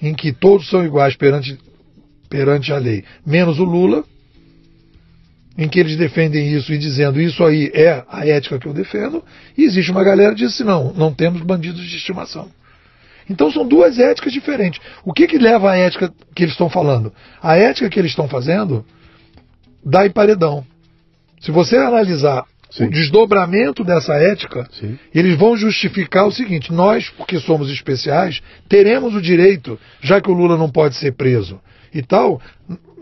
em que todos são iguais perante, perante a lei, menos o Lula, em que eles defendem isso e dizendo isso aí é a ética que eu defendo, e existe uma galera que diz assim, não, não temos bandidos de estimação. Então são duas éticas diferentes. O que, que leva à ética que eles estão falando? A ética que eles estão fazendo dá em paredão. Se você analisar Sim. o desdobramento dessa ética, Sim. eles vão justificar o seguinte: nós, porque somos especiais, teremos o direito, já que o Lula não pode ser preso e tal,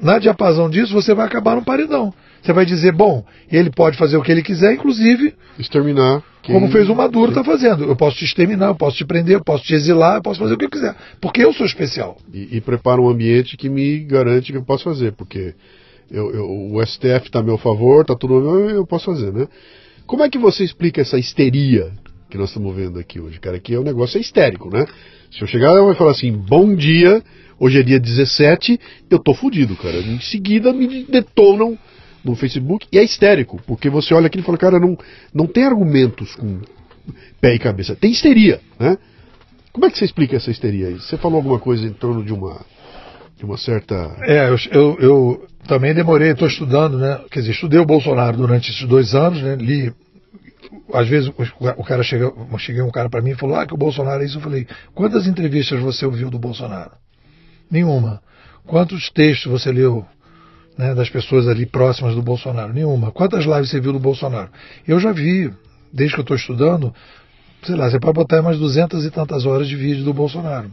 na diapasão disso você vai acabar no paredão. Você vai dizer, bom, ele pode fazer o que ele quiser, inclusive. Exterminar. Quem... Como fez o Maduro está fazendo. Eu posso te exterminar, eu posso te prender, eu posso te exilar, eu posso fazer o que eu quiser. Porque eu sou especial. E, e prepara um ambiente que me garante que eu posso fazer. Porque eu, eu, o STF está a meu favor, está tudo eu posso fazer, né? Como é que você explica essa histeria que nós estamos vendo aqui hoje, cara? Que é um negócio é histérico, né? Se eu chegar e falar assim, bom dia, hoje é dia 17, eu tô fudido, cara. Em seguida me detonam no Facebook e é histérico, porque você olha aqui e fala, cara, não, não tem argumentos com pé e cabeça, tem histeria, né? Como é que você explica essa histeria aí? Você falou alguma coisa em torno de uma de uma certa. É, eu, eu, eu também demorei, estou estudando, né? Quer dizer, estudei o Bolsonaro durante esses dois anos, né? Li. Às vezes o cara chega, cheguei um cara para mim e falou: Ah, que o Bolsonaro é isso. Eu falei: Quantas entrevistas você ouviu do Bolsonaro? Nenhuma. Quantos textos você leu né, das pessoas ali próximas do Bolsonaro? Nenhuma. Quantas lives você viu do Bolsonaro? Eu já vi, desde que eu estou estudando, sei lá, você pode botar mais duzentas e tantas horas de vídeo do Bolsonaro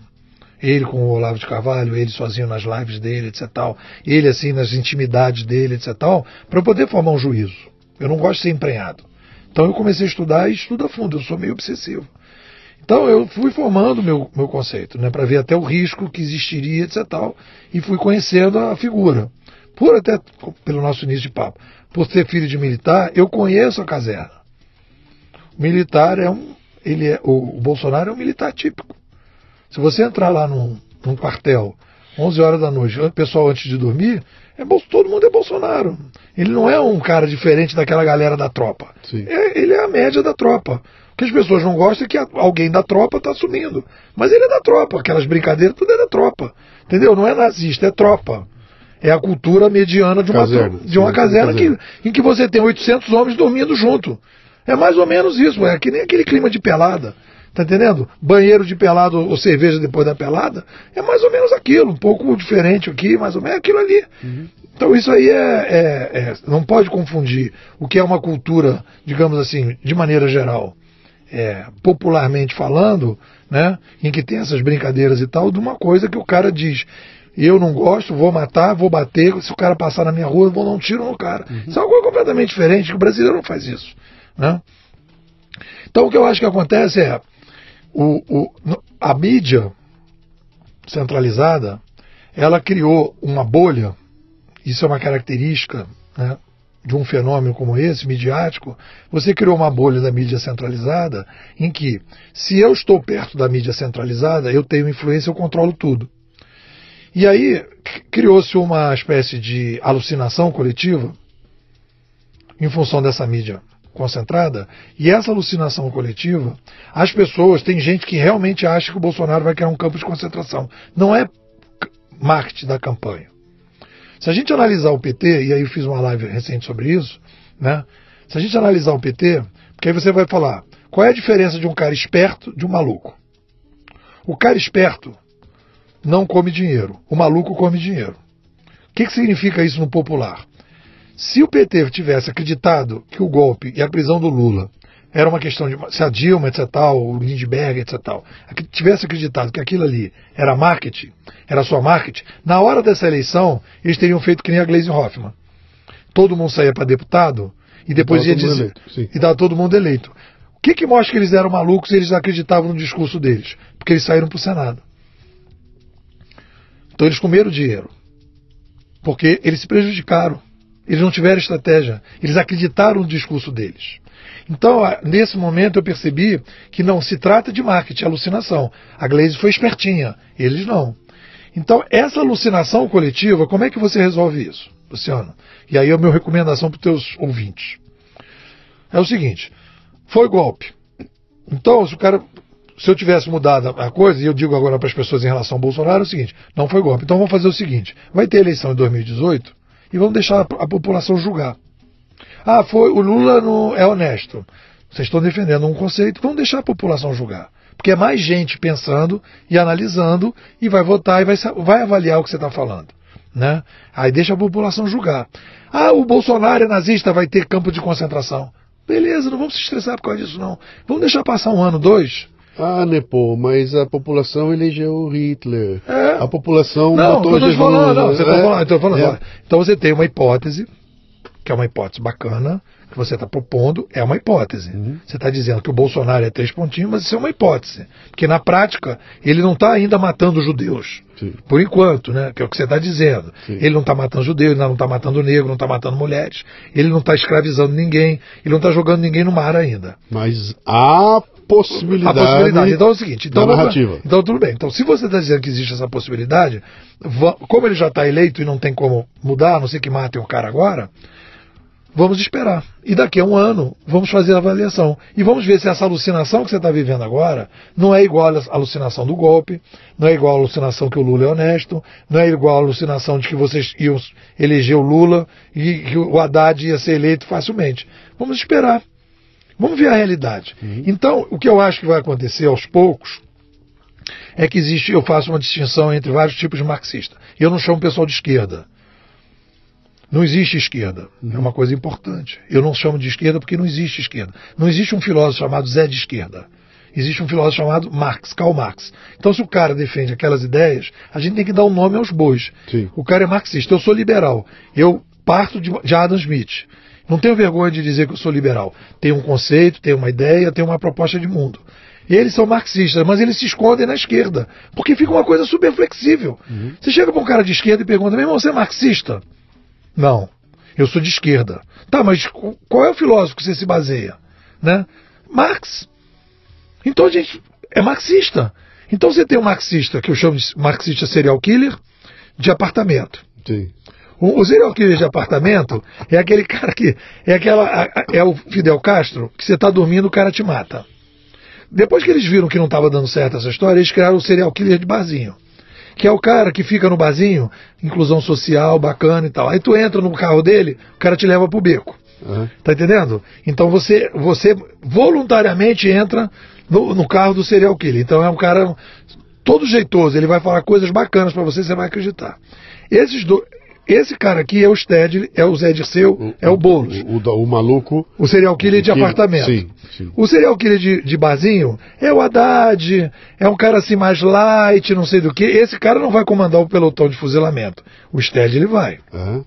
ele com o Olavo de Carvalho, ele sozinho nas lives dele, etc. Tal, ele assim nas intimidades dele, etc. Para eu poder formar um juízo. Eu não gosto de ser emprenhado. Então eu comecei a estudar e estudo a fundo, eu sou meio obsessivo. Então eu fui formando meu, meu conceito, né, para ver até o risco que existiria, etc. Tal, e fui conhecendo a figura. Por até pelo nosso início de papo, por ser filho de militar, eu conheço a caserna. O militar é um, ele é, o, o Bolsonaro é um militar típico. Se você entrar lá num, num quartel, 11 horas da noite, o pessoal antes de dormir, é, todo mundo é Bolsonaro. Ele não é um cara diferente daquela galera da tropa. É, ele é a média da tropa. O que as pessoas não gostam é que alguém da tropa está assumindo. Mas ele é da tropa, aquelas brincadeiras, tudo é da tropa. Entendeu? Não é nazista, é tropa. É a cultura mediana de uma, caserna, de uma sim, caserna, caserna. Que, em que você tem 800 homens dormindo junto. É mais ou menos isso, é que nem aquele clima de pelada. Tá entendendo? Banheiro de pelado ou cerveja depois da pelada é mais ou menos aquilo, um pouco diferente aqui, mais ou menos aquilo ali. Uhum. Então isso aí é, é, é, não pode confundir o que é uma cultura, digamos assim, de maneira geral, é, popularmente falando, né, em que tem essas brincadeiras e tal, de uma coisa que o cara diz, eu não gosto, vou matar, vou bater, se o cara passar na minha rua, eu vou dar um tiro no cara. Uhum. Isso é algo completamente diferente, que o brasileiro não faz isso. Né? Então o que eu acho que acontece é, o, o, a mídia centralizada, ela criou uma bolha, isso é uma característica né, de um fenômeno como esse, midiático, você criou uma bolha da mídia centralizada em que, se eu estou perto da mídia centralizada, eu tenho influência, eu controlo tudo. E aí criou-se uma espécie de alucinação coletiva em função dessa mídia concentrada, e essa alucinação coletiva, as pessoas, tem gente que realmente acha que o Bolsonaro vai criar um campo de concentração. Não é marketing da campanha. Se a gente analisar o PT, e aí eu fiz uma live recente sobre isso, né? Se a gente analisar o PT, porque aí você vai falar, qual é a diferença de um cara esperto de um maluco? O cara esperto não come dinheiro, o maluco come dinheiro. O que, que significa isso no popular? Se o PT tivesse acreditado que o golpe e a prisão do Lula era uma questão de se a Dilma, etc. Tal, o Lindbergh, etc. Tal, tivesse acreditado que aquilo ali era marketing, era só marketing, na hora dessa eleição, eles teriam feito que nem a Gleisi Hoffmann. Todo mundo saía para deputado e depois ia dizer. e dava todo mundo eleito. O que, que mostra que eles eram malucos e eles acreditavam no discurso deles? Porque eles saíram para o Senado. Então eles comeram dinheiro. Porque eles se prejudicaram. Eles não tiveram estratégia. Eles acreditaram no discurso deles. Então, nesse momento, eu percebi que não se trata de marketing, é alucinação. A Glaze foi espertinha, eles não. Então, essa alucinação coletiva, como é que você resolve isso, Luciano? E aí é a minha recomendação para os teus ouvintes. É o seguinte: foi golpe. Então, se o cara. Se eu tivesse mudado a coisa, e eu digo agora para as pessoas em relação ao Bolsonaro, é o seguinte: não foi golpe. Então vamos fazer o seguinte: vai ter eleição em 2018 e vamos deixar a população julgar. Ah, foi o Lula no, é honesto. Vocês estão defendendo um conceito, vão deixar a população julgar. Porque é mais gente pensando e analisando e vai votar e vai, vai avaliar o que você está falando. Né? Aí deixa a população julgar. Ah, o Bolsonaro é nazista, vai ter campo de concentração. Beleza, não vamos se estressar por causa disso, não. Vamos deixar passar um ano, dois. Ah, Nepo, mas a população elegeu Hitler. É. A população não, votou Jesus. Falando, não, você é. tá falando, então, falando é. então você tem uma hipótese que é uma hipótese bacana, que você está propondo, é uma hipótese. Uhum. Você está dizendo que o Bolsonaro é três pontinhos, mas isso é uma hipótese. Porque na prática, ele não está ainda matando judeus. Sim. Por enquanto, né? Que é o que você está dizendo. Sim. Ele não está matando judeu, ele não está matando negro, não está matando mulheres, ele não está escravizando ninguém, ele não está jogando ninguém no mar ainda. Mas há possibilidade. A possibilidade. Então é o seguinte, então, narrativa. então tudo bem. Então, se você está dizendo que existe essa possibilidade, como ele já está eleito e não tem como mudar, a não ser que matem o cara agora, Vamos esperar. E daqui a um ano, vamos fazer a avaliação. E vamos ver se essa alucinação que você está vivendo agora não é igual à alucinação do golpe, não é igual à alucinação que o Lula é honesto, não é igual à alucinação de que vocês iam eleger o Lula e que o Haddad ia ser eleito facilmente. Vamos esperar. Vamos ver a realidade. Uhum. Então, o que eu acho que vai acontecer aos poucos é que existe, eu faço uma distinção entre vários tipos de marxista. Eu não chamo pessoal de esquerda. Não existe esquerda. É uma coisa importante. Eu não chamo de esquerda porque não existe esquerda. Não existe um filósofo chamado Zé de Esquerda. Existe um filósofo chamado Marx, Karl Marx. Então, se o cara defende aquelas ideias, a gente tem que dar um nome aos bois. Sim. O cara é marxista. Eu sou liberal. Eu parto de, de Adam Smith. Não tenho vergonha de dizer que eu sou liberal. Tenho um conceito, tenho uma ideia, tenho uma proposta de mundo. Eles são marxistas, mas eles se escondem na esquerda. Porque fica uma coisa super flexível. Uhum. Você chega para um cara de esquerda e pergunta: meu irmão, você é marxista? Não, eu sou de esquerda. Tá, mas qual é o filósofo que você se baseia? Né? Marx. Então a gente é marxista. Então você tem um marxista, que eu chamo de marxista serial killer, de apartamento. Sim. O, o serial killer de apartamento é aquele cara que. É, aquela, é o Fidel Castro, que você está dormindo, o cara te mata. Depois que eles viram que não estava dando certo essa história, eles criaram o serial killer de barzinho que é o cara que fica no barzinho, inclusão social, bacana e tal. Aí tu entra no carro dele, o cara te leva pro beco. Uhum. Tá entendendo? Então você, você voluntariamente entra no, no, carro do serial killer. Então é um cara todo jeitoso, ele vai falar coisas bacanas para você, você vai acreditar. Esses dois esse cara aqui é o Sted, é o Zé Dirceu, o, é o Boulos. O, o, o, maluco. O serial killer de apartamento. Sim, sim. O serial killer de, de barzinho é o Haddad, é um cara assim mais light, não sei do que. Esse cara não vai comandar o pelotão de fuzilamento. O Sted ele vai. Uhum.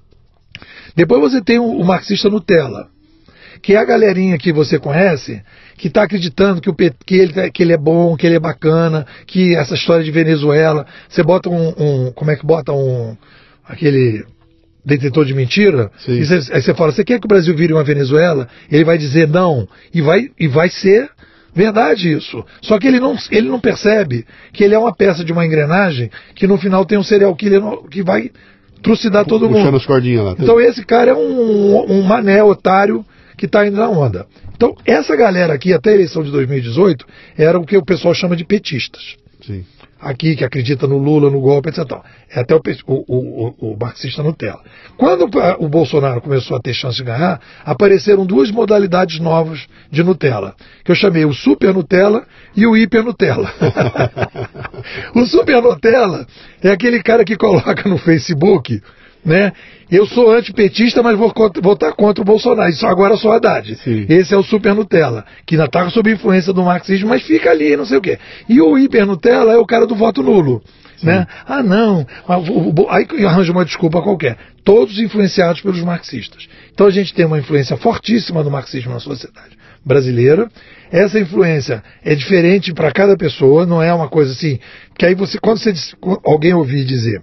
Depois você tem o, o marxista Nutella, que é a galerinha que você conhece, que está acreditando que, o, que, ele, que ele é bom, que ele é bacana, que essa história de Venezuela, você bota um, um como é que bota um aquele detetor de mentira, e cê, aí você fala, você quer que o Brasil vire uma Venezuela? Ele vai dizer não, e vai, e vai ser verdade isso. Só que ele não, ele não percebe que ele é uma peça de uma engrenagem que no final tem um serial killer que vai trucidar todo mundo. As cordinhas lá. Então esse cara é um, um mané otário que está indo na onda. Então essa galera aqui, até a eleição de 2018, era o que o pessoal chama de petistas. Sim aqui que acredita no Lula, no golpe, etc. É até o, o, o, o marxista Nutella. Quando o Bolsonaro começou a ter chance de ganhar, apareceram duas modalidades novas de Nutella, que eu chamei o Super Nutella e o Hiper Nutella. (laughs) o Super Nutella é aquele cara que coloca no Facebook né? Eu sou antipetista, mas vou votar contra o Bolsonaro. Isso agora eu sou Haddad. Sim. Esse é o super Nutella, que ainda está sob influência do marxismo, mas fica ali, não sei o quê. E o hiper Nutella é o cara do voto nulo. Né? Ah, não. Aí arranja uma desculpa qualquer. Todos influenciados pelos marxistas. Então a gente tem uma influência fortíssima do marxismo na sociedade brasileira. Essa influência é diferente para cada pessoa, não é uma coisa assim. Que aí você, quando você, alguém ouvir dizer,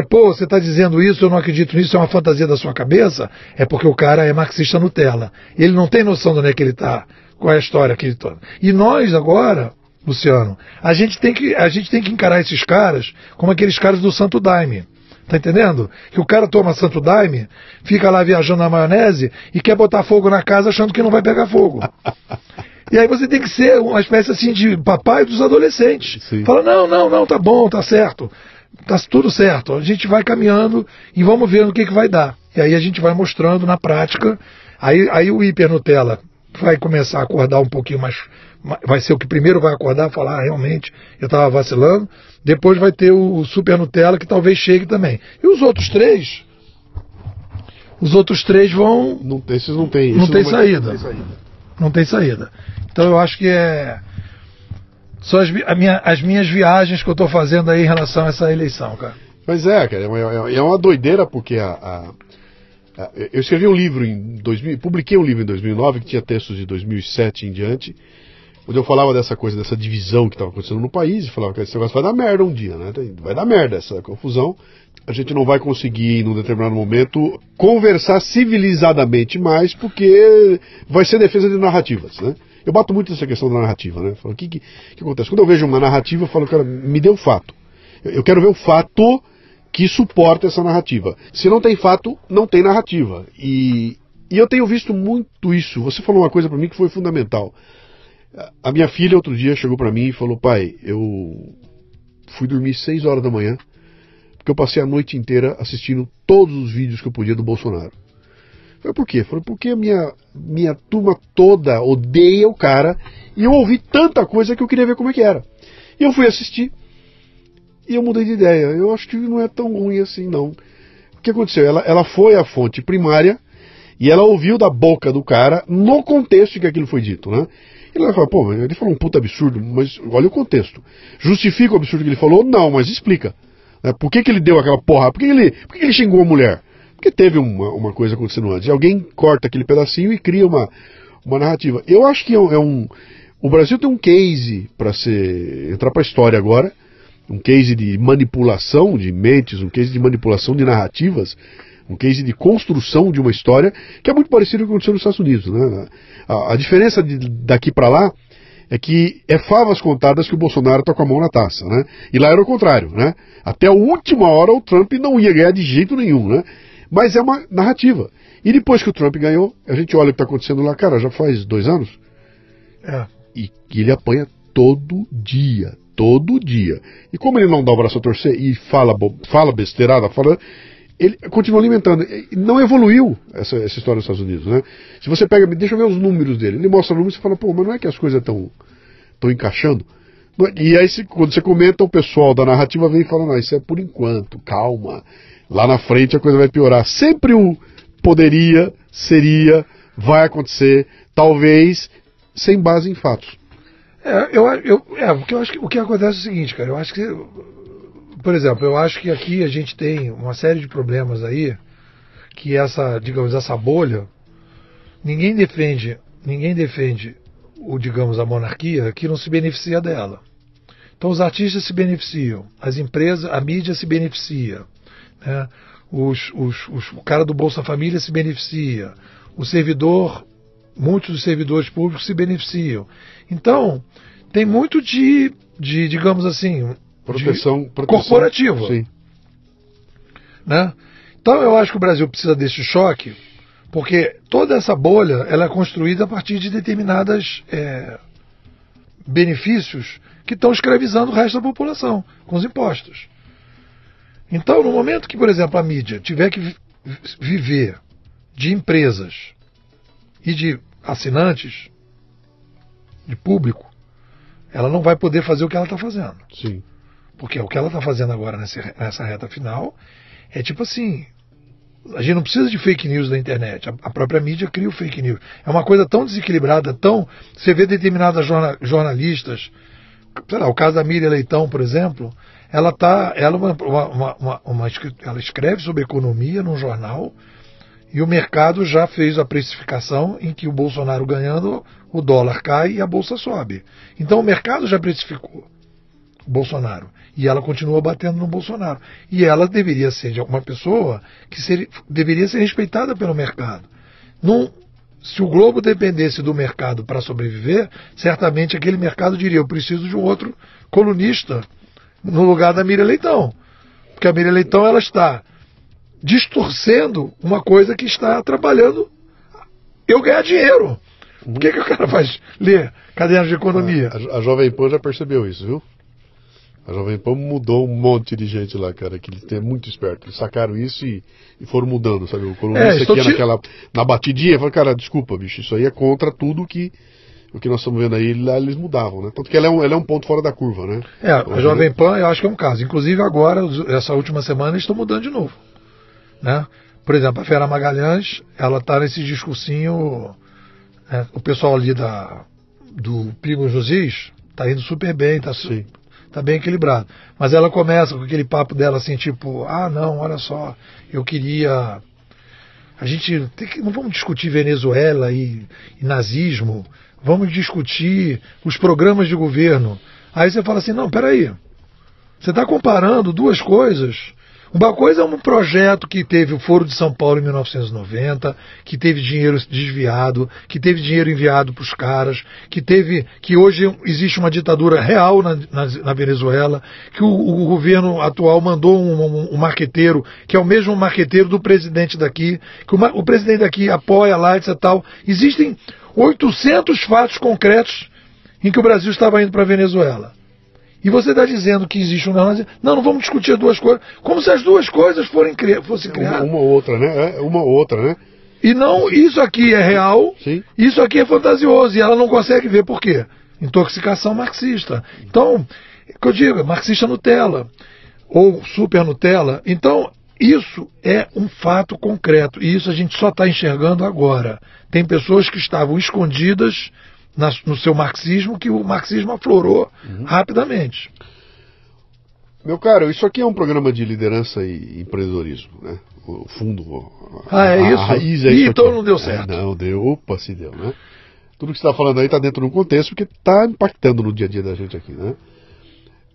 pô, você está dizendo isso, eu não acredito nisso, é uma fantasia da sua cabeça, é porque o cara é marxista Nutella. Ele não tem noção de onde é que ele está, qual é a história que ele está. E nós agora, Luciano, a gente, tem que, a gente tem que encarar esses caras como aqueles caras do Santo Daime. Tá entendendo? Que o cara toma Santo Daime, fica lá viajando na maionese e quer botar fogo na casa achando que não vai pegar fogo. E aí você tem que ser uma espécie assim de papai dos adolescentes. Sim. Fala, não, não, não, tá bom, tá certo tá tudo certo. A gente vai caminhando e vamos ver no que, que vai dar. E aí a gente vai mostrando na prática. Aí, aí o hiper Nutella vai começar a acordar um pouquinho mais. Vai ser o que primeiro vai acordar, falar ah, realmente eu estava vacilando. Depois vai ter o super Nutella que talvez chegue também. E os outros três. Os outros três vão. Não, esses não tem. Não tem, não, saída. não tem saída. Não tem saída. Então eu acho que é são as, minha, as minhas viagens que eu estou fazendo aí em relação a essa eleição, cara. Pois é, cara, é uma, é uma doideira porque a, a, a, eu escrevi um livro em 2000, publiquei um livro em 2009 que tinha textos de 2007 em diante, onde eu falava dessa coisa, dessa divisão que estava acontecendo no país, e falava que esse negócio vai dar merda um dia, né? Vai dar merda essa confusão. A gente não vai conseguir, num determinado momento, conversar civilizadamente mais, porque vai ser defesa de narrativas, né? Eu bato muito nessa questão da narrativa, né? Falo, o que, que, que, acontece? Quando eu vejo uma narrativa, eu falo, cara, me dê o um fato. Eu, quero ver o fato que suporta essa narrativa. Se não tem fato, não tem narrativa. E, e eu tenho visto muito isso. Você falou uma coisa para mim que foi fundamental. A minha filha outro dia chegou para mim e falou: pai, eu fui dormir 6 horas da manhã porque eu passei a noite inteira assistindo todos os vídeos que eu podia do Bolsonaro. Falei, por quê? Falei, porque a minha, minha turma toda odeia o cara e eu ouvi tanta coisa que eu queria ver como é que era. E eu fui assistir e eu mudei de ideia. Eu acho que não é tão ruim assim, não. O que aconteceu? Ela, ela foi à fonte primária e ela ouviu da boca do cara no contexto que aquilo foi dito, né? E ela falou, pô, ele falou um puta absurdo, mas olha o contexto. Justifica o absurdo que ele falou? Não, mas explica. Né? Por que, que ele deu aquela porra? Por que, que ele, por que, que ele xingou a mulher? Porque teve uma, uma coisa acontecendo antes. Alguém corta aquele pedacinho e cria uma, uma narrativa. Eu acho que é um. É um o Brasil tem um case para ser entrar para a história agora, um case de manipulação de mentes, um case de manipulação de narrativas, um case de construção de uma história que é muito parecido com o que aconteceu nos Estados Unidos. Né? A, a diferença de, daqui para lá é que é favas contadas que o Bolsonaro está com a mão na taça, né? E lá era o contrário, né? Até a última hora o Trump não ia ganhar de jeito nenhum, né? Mas é uma narrativa. E depois que o Trump ganhou, a gente olha o que está acontecendo lá, cara, já faz dois anos. É. E que ele apanha todo dia. Todo dia. E como ele não dá o braço a torcer e fala, fala besteirada, fala. Ele continua alimentando. Não evoluiu essa, essa história dos Estados Unidos, né? Se você pega, deixa eu ver os números dele. Ele mostra números e fala, pô, mas não é que as coisas estão encaixando? E aí, quando você comenta, o pessoal da narrativa vem falando, não, isso é por enquanto, calma lá na frente a coisa vai piorar. Sempre o poderia, seria, vai acontecer, talvez, sem base em fatos. É, eu, eu, é, porque eu acho que o que acontece é o seguinte, cara, eu acho que, por exemplo, eu acho que aqui a gente tem uma série de problemas aí, que essa, digamos, essa bolha, ninguém defende, ninguém defende o, digamos, a monarquia que não se beneficia dela. Então os artistas se beneficiam, as empresas, a mídia se beneficia, né? Os, os, os, o cara do Bolsa Família se beneficia, o servidor, muitos dos servidores públicos se beneficiam. Então, tem muito de, de digamos assim, proteção, de proteção corporativo. Sim. Né? Então eu acho que o Brasil precisa desse choque, porque toda essa bolha ela é construída a partir de determinados é, benefícios que estão escravizando o resto da população com os impostos. Então, no momento que, por exemplo, a mídia tiver que viver de empresas e de assinantes, de público, ela não vai poder fazer o que ela está fazendo. Sim. Porque o que ela está fazendo agora nessa, reta final é tipo assim, A gente não precisa de fake news da internet. A, própria mídia cria o fake news. É uma coisa tão desequilibrada, tão. Você vê determinadas jornal, jornalistas, sei lá, o caso da Miriam Leitão, por exemplo, ela tá. Ela, uma, uma, uma, uma, ela escreve sobre economia num jornal e o mercado já fez a precificação em que o Bolsonaro ganhando, o dólar cai e a bolsa sobe. Então o mercado já precificou o Bolsonaro. E ela continua batendo no Bolsonaro. E ela deveria ser de alguma pessoa que deveria ser respeitada pelo mercado. Num, se o Globo dependesse do mercado para sobreviver, certamente aquele mercado diria: eu preciso de um outro colunista no lugar da Miriam Leitão. Porque a Miriam Leitão ela está distorcendo uma coisa que está atrapalhando eu ganhar dinheiro. Por que, que o cara faz ler cadernos de economia? A, a, Jovem Pan já percebeu isso, viu? A Jovem Pan mudou um monte de gente lá, cara, que eles é muito esperto. Eles sacaram isso e, e foram mudando, sabe? O colunista é, que ia naquela, na batidinha, falou, cara, desculpa, bicho, isso aí é contra tudo que o que nós estamos vendo aí, lá eles mudavam, né? Tanto que ela é um, ela é um ponto fora da curva, né? É, a Jovem Pan eu acho que é um caso. Inclusive agora, essa última semana, eles estão mudando de novo. Né? Por exemplo, a Fera Magalhães, ela está nesse discursinho, né? o pessoal ali da, do Primo Josias está indo super bem, está tá bem equilibrado. Mas ela começa com aquele papo dela assim, tipo, ah não, olha só, eu queria. A gente que, não vamos discutir Venezuela e, e nazismo, vamos discutir os programas de governo. Aí você fala assim, não, peraí. Você está comparando duas coisas uma coisa é um projeto que teve o Foro de São Paulo em 1990, que teve dinheiro desviado, que teve dinheiro enviado para os caras, que teve que hoje existe uma ditadura real na, na, na Venezuela, que o, o, governo atual mandou um, um, um, marqueteiro, que é o mesmo marqueteiro do presidente daqui, que o, o presidente daqui apoia lá, etc. Tal. Existem 800 fatos concretos em que o Brasil estava indo para a Venezuela. E você está dizendo que existe um não, não, não vamos discutir duas coisas, como se as duas coisas forem cri fossem criadas. Uma, uma outra, né? É, uma outra, né? E não, isso aqui é real, Sim. isso aqui é fantasioso, e ela não consegue ver por quê? Intoxicação marxista. Então, que eu digo, marxista Nutella, ou super Nutella. Então, isso é um fato concreto, e isso a gente só está enxergando agora. Tem pessoas que estavam escondidas na, no seu marxismo que o marxismo aflorou uhum. rapidamente. Meu caro, isso aqui é um programa de liderança e empreendedorismo, né? O fundo. A, ah, é isso? A raiz é Ih, então não deu certo. É, não, deu. Opa, se deu, né? Tudo que você está falando aí está dentro de um contexto porque está impactando no dia a dia da gente aqui, né?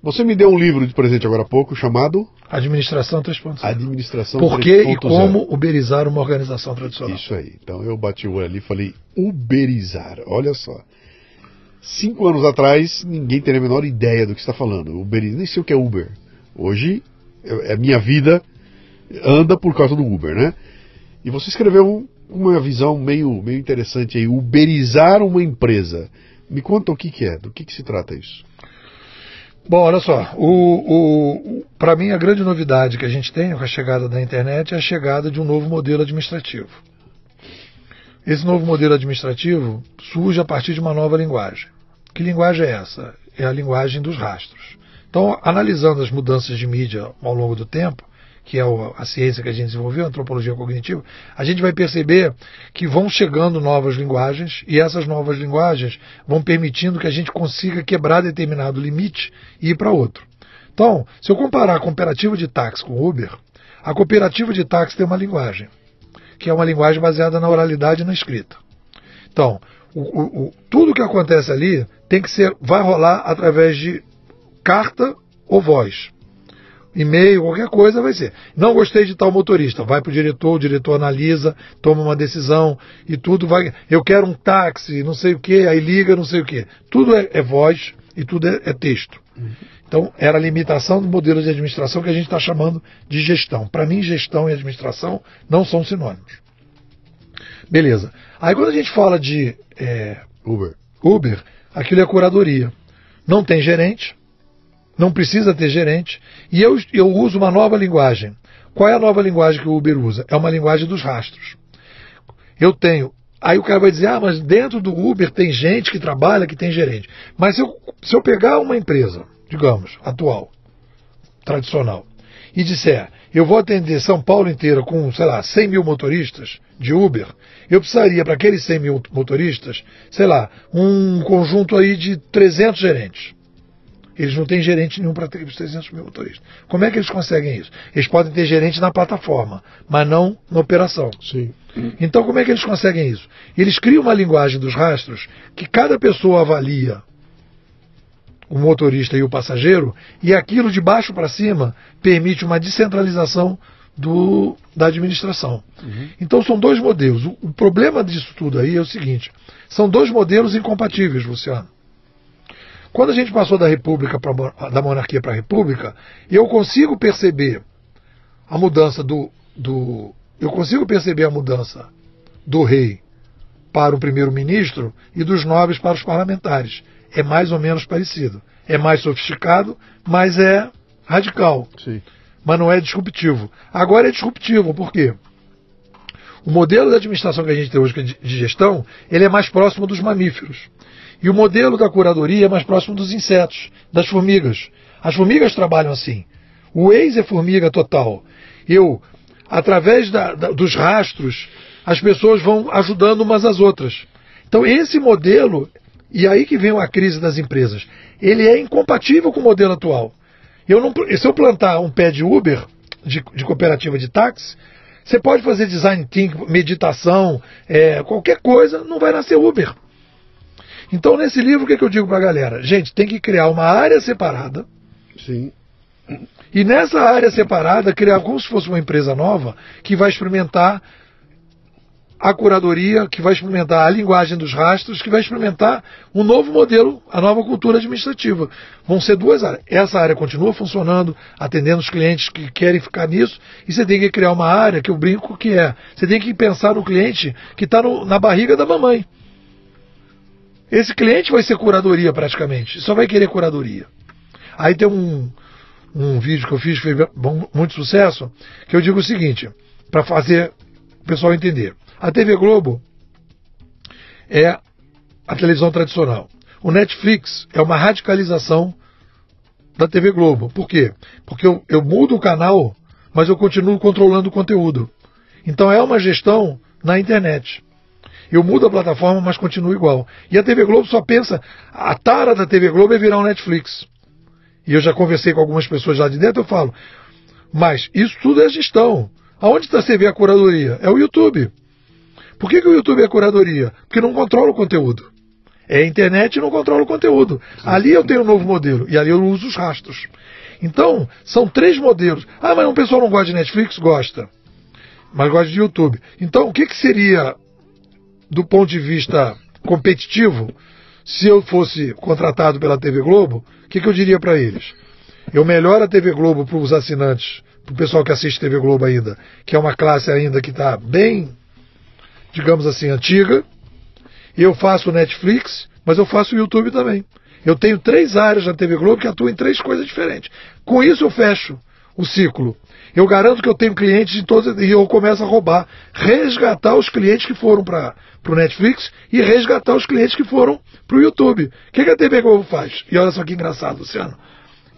Você me deu um livro de presente agora há pouco chamado Administração 3.0. Administração Por que e como uberizar uma organização tradicional. Isso aí. Então eu bati o olho ali e falei uberizar. Olha só. Cinco anos atrás, ninguém teria a menor ideia do que está falando. Uberizar, nem sei o que é Uber. Hoje, é, é minha vida anda por causa do Uber, né? E você escreveu uma visão meio, meio interessante aí, uberizar uma empresa. Me conta o que, que é, do que, que se trata isso. Bom, olha só, o, o para mim a grande novidade que a gente tem com a chegada da internet é a chegada de um novo modelo administrativo. Esse novo modelo administrativo surge a partir de uma nova linguagem. Que linguagem é essa? É a linguagem dos rastros. Então, analisando as mudanças de mídia ao longo do tempo, que é a ciência que a gente desenvolveu, a antropologia cognitiva, a gente vai perceber que vão chegando novas linguagens e essas novas linguagens vão permitindo que a gente consiga quebrar determinado limite e ir para outro. Então, se eu comparar a cooperativa de táxi com Uber, a cooperativa de táxi tem uma linguagem, que é uma linguagem baseada na oralidade e na escrita. Então, o, o, o, tudo que acontece ali tem que ser, vai rolar através de carta ou voz e-mail, qualquer coisa vai ser. Não gostei de tal motorista, vai para o diretor, o diretor analisa, toma uma decisão e tudo vai. Eu quero um táxi, não sei o que, aí liga, não sei o que. Tudo é, é voz e tudo é, é texto. Então, era a limitação do modelo de administração que a gente está chamando de gestão. Para mim, gestão e administração não são sinônimos. Beleza. Aí, quando a gente fala de é, Uber. Uber, aquilo é curadoria. Não tem gerente, não precisa ter gerente. E eu, eu uso uma nova linguagem. Qual é a nova linguagem que o Uber usa? É uma linguagem dos rastros. Eu tenho. Aí o cara vai dizer: ah, mas dentro do Uber tem gente que trabalha, que tem gerente. Mas se eu, se eu pegar uma empresa, digamos, atual, tradicional, e disser, eu vou atender São Paulo inteira com, sei lá, 100 mil motoristas de Uber, eu precisaria, para aqueles 100 mil motoristas, sei lá, um conjunto aí de 300 gerentes. Eles não têm gerente nenhum para ter os 300 mil motoristas. Como é que eles conseguem isso? Eles podem ter gerente na plataforma, mas não na operação. Sim. Então, como é que eles conseguem isso? Eles criam uma linguagem dos rastros que cada pessoa avalia o motorista e o passageiro, e aquilo de baixo para cima permite uma descentralização do, da administração. Uhum. Então são dois modelos. O, o, problema disso tudo aí é o seguinte: são dois modelos incompatíveis, Luciano. Quando a gente passou da república pra, da monarquia para a república, eu consigo perceber a mudança do, do eu consigo perceber a mudança do rei para o primeiro-ministro e dos nobres para os parlamentares é mais ou menos parecido. É mais sofisticado, mas é radical. Sim. Mas não é disruptivo. Agora é disruptivo, por quê? O modelo da administração que a gente tem hoje de gestão, ele é mais próximo dos mamíferos. E o modelo da curadoria é mais próximo dos insetos, das formigas. As formigas trabalham assim. O ex é formiga total. Eu, através da, da, dos rastros, as pessoas vão ajudando umas às outras. Então, esse modelo e aí que vem a crise das empresas. Ele é incompatível com o modelo atual. Eu não, se eu plantar um pé de Uber, de, de cooperativa de táxi, você pode fazer design thinking, meditação, é, qualquer coisa, não vai nascer Uber. Então, nesse livro, o que, que eu digo para a galera? Gente, tem que criar uma área separada. Sim. E nessa área separada, criar como se fosse uma empresa nova que vai experimentar a curadoria, que vai experimentar a linguagem dos rastros, que vai experimentar um novo modelo, a nova cultura administrativa. Vão ser duas áreas. Essa área continua funcionando, atendendo os clientes que querem ficar nisso, e você tem que criar uma área que eu brinco que é. Você tem que pensar no cliente que está na barriga da mamãe. Esse cliente vai ser curadoria praticamente, só vai querer curadoria. Aí tem um, um vídeo que eu fiz, que fez muito sucesso, que eu digo o seguinte, para fazer o pessoal entender. A TV Globo é a televisão tradicional. O Netflix é uma radicalização da TV Globo. Por quê? Porque eu, eu mudo o canal, mas eu continuo controlando o conteúdo. Então é uma gestão na internet. Eu mudo a plataforma, mas continuo igual. E a TV Globo só pensa, a tara da TV Globo é virar um Netflix. E eu já conversei com algumas pessoas lá de dentro, eu falo, mas isso tudo é gestão. Aonde está você vê a curadoria? É o YouTube. Por que, que o YouTube é curadoria? Porque não controla o conteúdo. É a internet e não controla o conteúdo. Ali eu tenho um novo modelo e ali eu uso os rastros. Então, são três modelos. Ah, mas o pessoal não gosta de Netflix? Gosta. Mas gosta de YouTube. Então, o que, que seria, do ponto de vista competitivo, se eu fosse contratado pela TV Globo, o que, que eu diria para eles? Eu melhoro a TV Globo para os assinantes, para o pessoal que assiste TV Globo ainda, que é uma classe ainda que está bem digamos assim, antiga. Eu faço Netflix, mas eu faço YouTube também. Eu tenho três áreas na TV Globo que atuam em três coisas diferentes. Com isso eu fecho o ciclo. Eu garanto que eu tenho clientes de todos e eu começo a roubar, resgatar os clientes que foram para o Netflix e resgatar os clientes que foram para o YouTube. O que, que, a TV Globo faz? E olha só que engraçado, Luciano.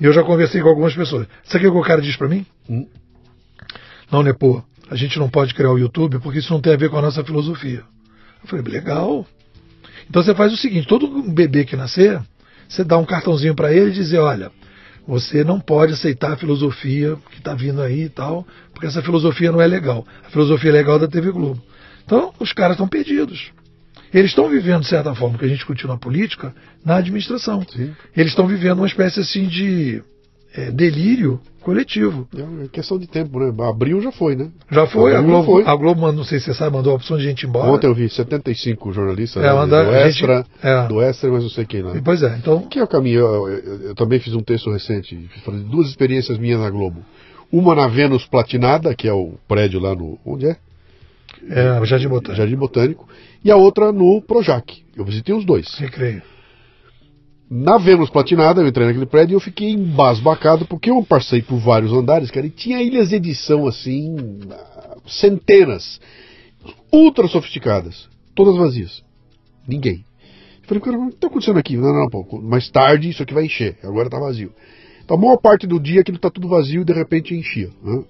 E eu já conversei com algumas pessoas. Sabe o que o cara diz para mim? Hum? Não, Nepô, a gente não pode criar o YouTube porque isso não tem a ver com a nossa filosofia. Eu falei, legal. Então você faz o seguinte: todo bebê que nascer, você dá um cartãozinho para ele e dizer, olha, você não pode aceitar a filosofia que está vindo aí e tal, porque essa filosofia não é legal. A filosofia é legal da TV Globo. Então, os caras estão perdidos. Eles estão vivendo, de certa forma, que a gente discutiu na política, na administração. Sim. Eles estão vivendo uma espécie assim de é, delírio coletivo. É questão de tempo, né? Abril já foi, né? Já foi, a Globo, foi. a Globo, não sei se você sabe, mandou a opção de gente embora. Ontem eu vi 75 jornalistas é, né, do, Extra, gente, é. do Extra, mas não sei quem lá. Pois é, então... Que é o caminho? Eu, eu, eu, também fiz um texto recente, falando de duas experiências minhas na Globo. Uma na Vênus Platinada, que é o prédio lá no... Onde é? É, Jardim Botânico. Jardim Botânico. E a outra no Projac. Eu visitei os dois. Recreio. Na Vênus Platinada, eu entrei naquele prédio e eu fiquei embasbacado, porque eu passei por vários andares, cara, e tinha ilhas de edição, assim, centenas, ultra sofisticadas, todas vazias. Ninguém. Eu falei, cara, o que está acontecendo aqui? Não, não, não, pô, mais tarde isso aqui vai encher, agora está vazio. A maior parte do dia aquilo está tudo vazio e de repente enchia. Né?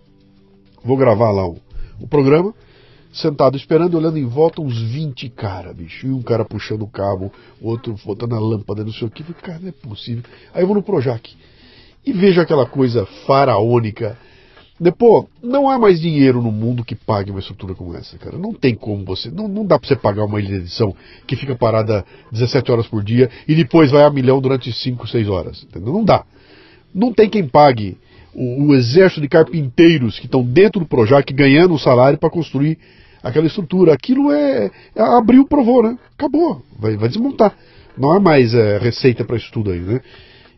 Vou gravar lá o, o programa, sentado esperando, olhando em volta, uns 20 caras, bicho. E um cara puxando o cabo, outro botando a lâmpada, não sei o que. Falei, cara, não é possível. Aí eu vou no Projac e vejo aquela coisa faraônica. Depois, não há mais dinheiro no mundo que pague uma estrutura como essa, cara. Não tem como você. Não, não dá pra você pagar uma ilha de edição que fica parada 17 horas por dia e depois vai a milhão durante 5, 6 horas. Entendeu? Não dá. Não tem quem pague o, o exército de carpinteiros que estão dentro do Projac ganhando um salário para construir aquela estrutura. Aquilo é, é. Abriu, provou, né? Acabou. Vai, vai desmontar. Não há mais é, receita para isso tudo aí, né?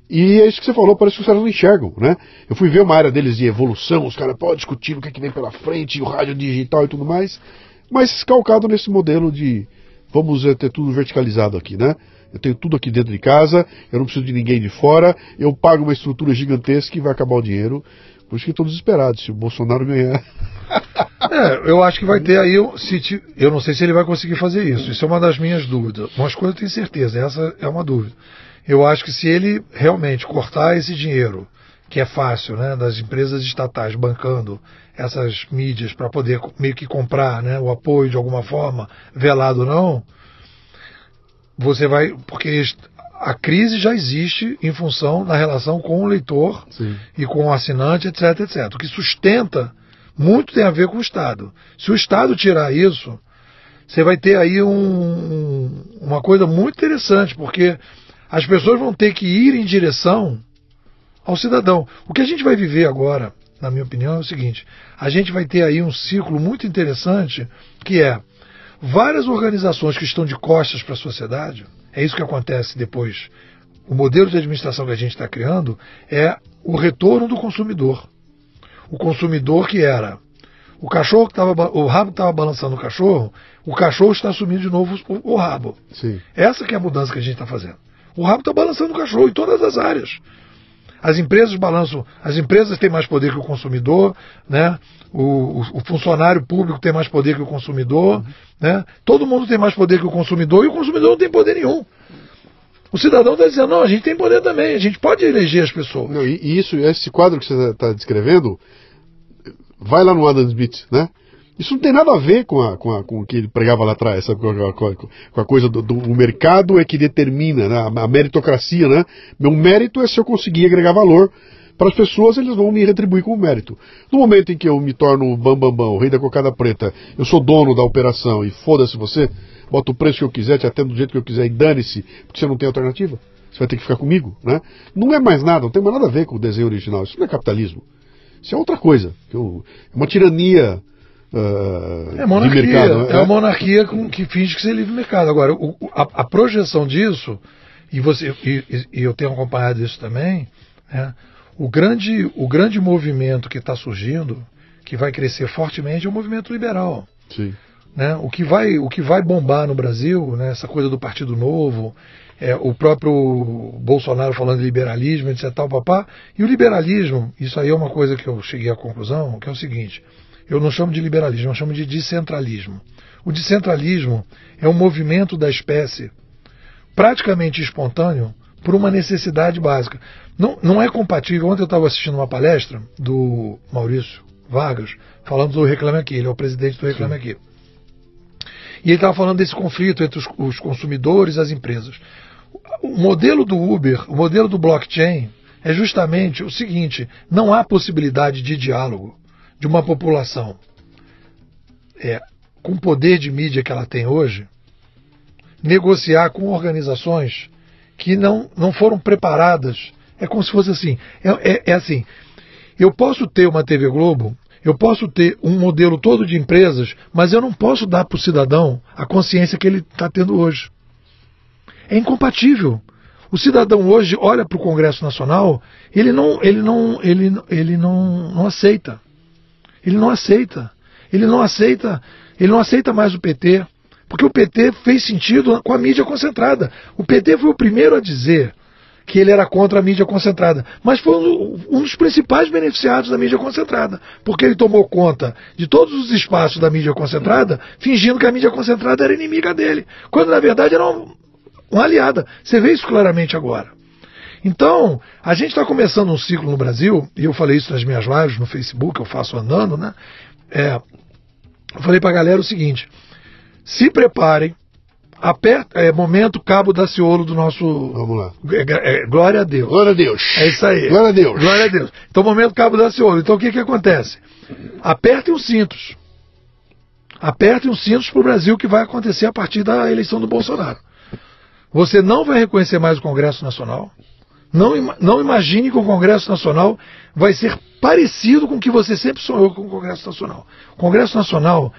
E é isso que você falou, parece que os caras não enxergam, né? Eu fui ver uma área deles de evolução, os caras podem discutir o que, é que vem pela frente, o rádio digital e tudo mais, mas calcado nesse modelo de vamos é, ter tudo verticalizado aqui, né? Eu tenho tudo aqui dentro de casa, eu não preciso de ninguém de fora, eu pago uma estrutura gigantesca e vai acabar o dinheiro. Por isso que estou desesperado, se o Bolsonaro ganhar. (laughs) É, eu acho que vai ter aí. Eu não sei se ele vai conseguir fazer isso. Isso é uma das minhas dúvidas. Umas coisas eu tenho certeza, essa é uma dúvida. Eu acho que se ele realmente cortar esse dinheiro, que é fácil, né, das empresas estatais bancando essas mídias para poder meio que comprar né, o apoio de alguma forma, velado ou não, você vai. Porque a crise já existe em função da relação com o leitor Sim. e com o assinante, etc, etc. O que sustenta muito tem a ver com o Estado. Se o Estado tirar isso, você vai ter aí um, uma coisa muito interessante, porque as pessoas vão ter que ir em direção ao cidadão. O que a gente vai viver agora, na minha opinião, é o seguinte: a gente vai ter aí um ciclo muito interessante que é várias organizações que estão de costas para a sociedade. É isso que acontece depois. O modelo de administração que a gente está criando é o retorno do consumidor. O consumidor que era o cachorro que estava o rabo estava balançando o cachorro, o cachorro está assumindo de novo o, o rabo. Sim. Essa que é a mudança que a gente está fazendo. O rabo está balançando o cachorro em todas as áreas. As empresas balançam, as empresas têm mais poder que o consumidor, né? o, o, o funcionário público tem mais poder que o consumidor, uhum. né? todo mundo tem mais poder que o consumidor e o consumidor não tem poder nenhum. O cidadão está dizendo, não, a gente tem poder também, a gente pode eleger as pessoas. Não, e, isso, esse quadro que você está descrevendo, vai lá no Adam Smith, né? Isso não tem nada a ver com, a, com, a, com o que ele pregava lá atrás, sabe? Com, a, com a coisa do, do mercado é que determina, né? a, meritocracia, né? Meu mérito é se eu conseguir agregar valor para as pessoas, eles vão me retribuir com o mérito. No momento em que eu me torno o bam, bam, o rei da cocada preta, eu sou dono da operação e foda-se você, bota o preço que eu quiser, te atendo do jeito que eu quiser e dane-se, porque você não tem alternativa. Você vai ter que ficar comigo, né? Não é mais nada, não tem mais nada a ver com o desenho original. Isso não é capitalismo. Isso é outra coisa. É uma tirania Uh, é monarquia, mercado, né? é uma monarquia com, que finge que ser livre mercado. Agora, o, a, a, projeção disso, e, você, e, e, eu tenho acompanhado isso também, né, o, grande, o grande movimento que está surgindo, que vai crescer fortemente, é o movimento liberal. Sim. Né? O, que vai, o que vai bombar no Brasil, né, essa coisa do Partido Novo, é, o próprio Bolsonaro falando de liberalismo, etc. Tal, papá. E o liberalismo, isso aí é uma coisa que eu cheguei à conclusão, que é o seguinte eu não chamo de liberalismo, eu chamo de descentralismo. O descentralismo é um movimento da espécie praticamente espontâneo por uma necessidade básica. Não, não é compatível. Ontem eu estava assistindo uma palestra do Maurício Vargas falando do Reclame Aqui, ele é o presidente do Reclame Aqui. E ele estava falando desse conflito entre os, os consumidores e as empresas. O modelo do Uber, o modelo do blockchain, é justamente o seguinte: não há possibilidade de diálogo de uma população é, com o poder de mídia que ela tem hoje, negociar com organizações que não, não foram preparadas. É como se fosse assim. É, é, é assim. Eu posso ter uma TV Globo, eu posso ter um modelo todo de empresas, mas eu não posso dar para o cidadão a consciência que ele está tendo hoje. É incompatível. O cidadão hoje olha para o Congresso Nacional, ele não, ele não, ele, ele não, não aceita. Ele não aceita. Ele não aceita, ele não aceita mais o PT, porque o PT fez sentido com a mídia concentrada. O PT foi o primeiro a dizer que ele era contra a mídia concentrada, mas foi um dos principais beneficiados da mídia concentrada, porque ele tomou conta de todos os espaços da mídia concentrada, fingindo que a mídia concentrada era inimiga dele, quando na verdade era uma, uma aliada. Você vê isso claramente agora. Então, a gente está começando um ciclo no Brasil, e eu falei isso nas minhas lives no Facebook, eu faço andando, né? É, eu falei para a galera o seguinte: se preparem, aperta, é momento Cabo Daciolo do nosso. Vamos lá. É, é, glória a Deus. Glória a Deus. É isso aí. Glória a Deus. Glória a Deus. Então, momento Cabo Daciolo. Então, o que, que acontece? Apertem os cintos. Apertem os cintos para o Brasil que vai acontecer a partir da eleição do Bolsonaro. Você não vai reconhecer mais o Congresso Nacional. Não, não imagine que o Congresso Nacional vai ser parecido com o que você sempre sonhou com o Congresso Nacional. O Congresso Nacional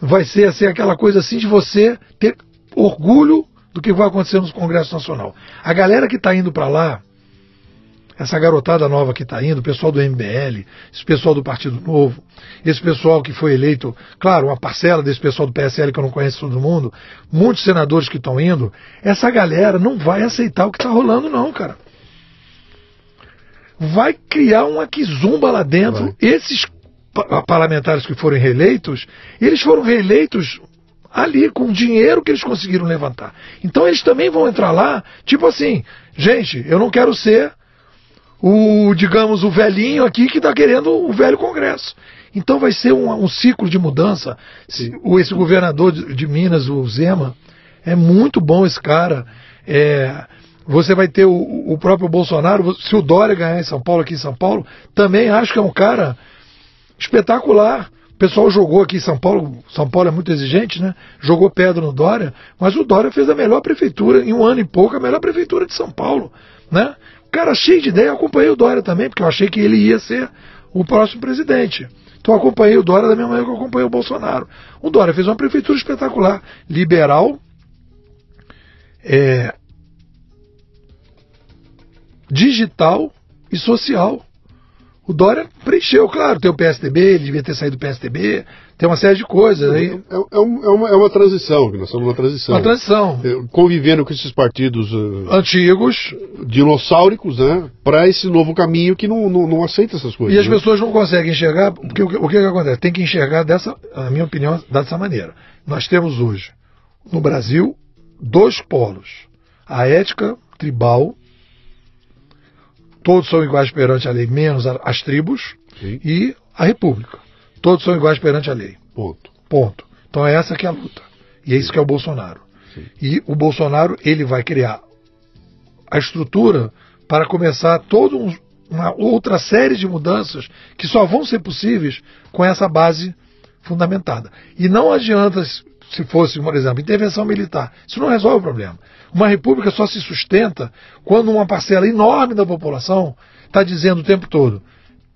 vai ser assim, aquela coisa assim de você ter orgulho do que vai acontecer no Congresso Nacional. A galera que está indo para lá, essa garotada nova que está indo, o pessoal do MBL, esse pessoal do Partido Novo, esse pessoal que foi eleito, claro, uma parcela desse pessoal do PSL que eu não conheço todo mundo, muitos senadores que estão indo, essa galera não vai aceitar o que está rolando, não, cara. Vai criar uma quizumba lá dentro. Vai. Esses parlamentares que foram reeleitos, eles foram reeleitos ali com o dinheiro que eles conseguiram levantar. Então eles também vão entrar lá, tipo assim, gente, eu não quero ser o, digamos, o velhinho aqui que está querendo o velho Congresso. Então vai ser um, um ciclo de mudança. O, esse governador de, de, Minas, o Zema, é muito bom esse cara. É, você vai ter o, o, próprio Bolsonaro. Se o Dória ganhar em São Paulo, aqui em São Paulo, também acho que é um cara espetacular. O pessoal jogou aqui em São Paulo, São Paulo é muito exigente, né? Jogou pedra no Dória, mas o Dória fez a melhor prefeitura, em um ano e pouco, a melhor prefeitura de São Paulo, né? Cara, cheio de ideia, acompanhei o Dória também, porque eu achei que ele ia ser o próximo presidente. Então acompanhei o Dória da mesma maneira que eu acompanhei o Bolsonaro. O Dória fez uma prefeitura espetacular, liberal, é, digital e social. O Dória preencheu, claro, tem o PSDB, ele devia ter saído do PSDB, tem uma série de coisas. Aí. É, é, é, uma, é uma transição, nós estamos numa transição. Uma transição. É, convivendo com esses partidos uh, antigos, dinossáuricos, né, para esse novo caminho que não, não, não, aceita essas coisas. E as né? pessoas não conseguem enxergar, porque o que, o que, que acontece? Tem que enxergar dessa, na minha opinião, dessa maneira. Nós temos hoje, no Brasil, dois polos. A ética tribal todos são iguais perante a lei, menos as tribos, Sim. e a república. Todos são iguais perante a lei. Ponto. Ponto. Então é essa que é a luta. E é isso que é o Bolsonaro. Sim. E o Bolsonaro, ele vai criar a estrutura para começar toda um, uma outra série de mudanças que só vão ser possíveis com essa base fundamentada. E não adianta se fosse, por exemplo, intervenção militar. Isso não resolve o problema. Uma república só se sustenta quando uma parcela enorme da população está dizendo o tempo todo: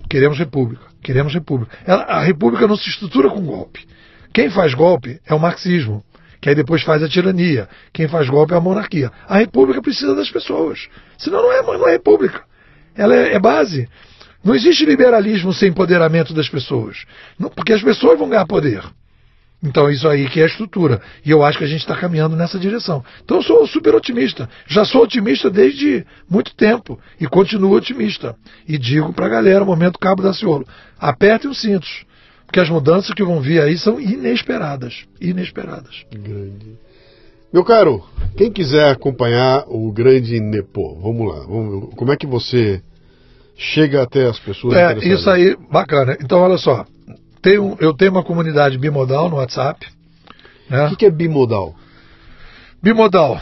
queremos república, queremos república. Ela, a república não se estrutura com golpe. Quem faz golpe é o marxismo, que aí depois faz a tirania. Quem faz golpe é a monarquia. A república precisa das pessoas. Senão não é, não é república. Ela é, é base. Não existe liberalismo sem empoderamento das pessoas. Porque as pessoas vão ganhar poder. Então, isso aí que é a estrutura. E eu acho que a gente está caminhando nessa direção. Então, eu sou super otimista. Já sou otimista desde muito tempo. E continuo otimista. E digo para a galera, momento cabo da Ciolo, apertem os cintos. Porque as mudanças que vão vir aí são inesperadas. Inesperadas. Grande. Meu caro, quem quiser acompanhar o grande Nepo, vamos lá. Vamos, como é que você chega até as pessoas? É, isso aí, bacana. Então, olha só tenho, eu tenho uma comunidade bimodal no WhatsApp. Né? O que, que é bimodal? Bimodal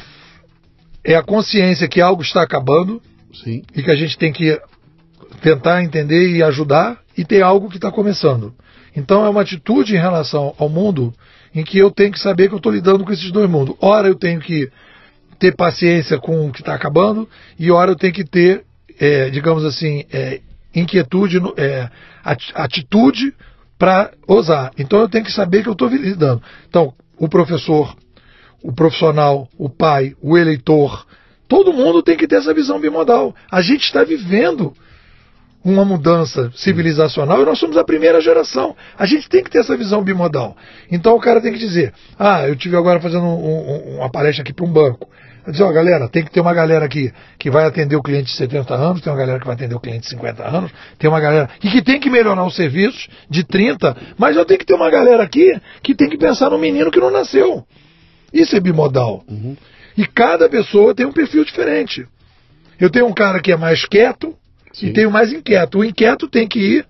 é a consciência que algo está acabando Sim. e que a gente tem que tentar entender e ajudar e ter algo que está começando. Então é uma atitude em relação ao mundo em que eu tenho que saber que eu estou lidando com esses dois mundos. Ora eu tenho que ter paciência com o que está acabando e ora eu tenho que ter, é, digamos assim, é, inquietude, é, atitude para usar. Então eu tenho que saber que eu estou lidando. Então, o professor, o profissional, o pai, o eleitor, todo mundo tem que ter essa visão bimodal. A gente está vivendo uma mudança civilizacional e nós somos a primeira geração. A gente tem que ter essa visão bimodal. Então o cara tem que dizer: ah, eu tive agora fazendo um, um, uma palestra aqui para um banco. Eu disse, ó, galera, tem que ter uma galera aqui que vai atender o cliente de 70 anos, tem uma galera que vai atender o cliente de 50 anos, tem uma galera e que tem que melhorar os serviços de 30, mas eu tenho que ter uma galera aqui que tem que pensar no menino que não nasceu. Isso é bimodal. Uhum. E cada pessoa tem um perfil diferente. Eu tenho um cara que é mais quieto Sim. e tenho mais inquieto. O inquieto tem que ir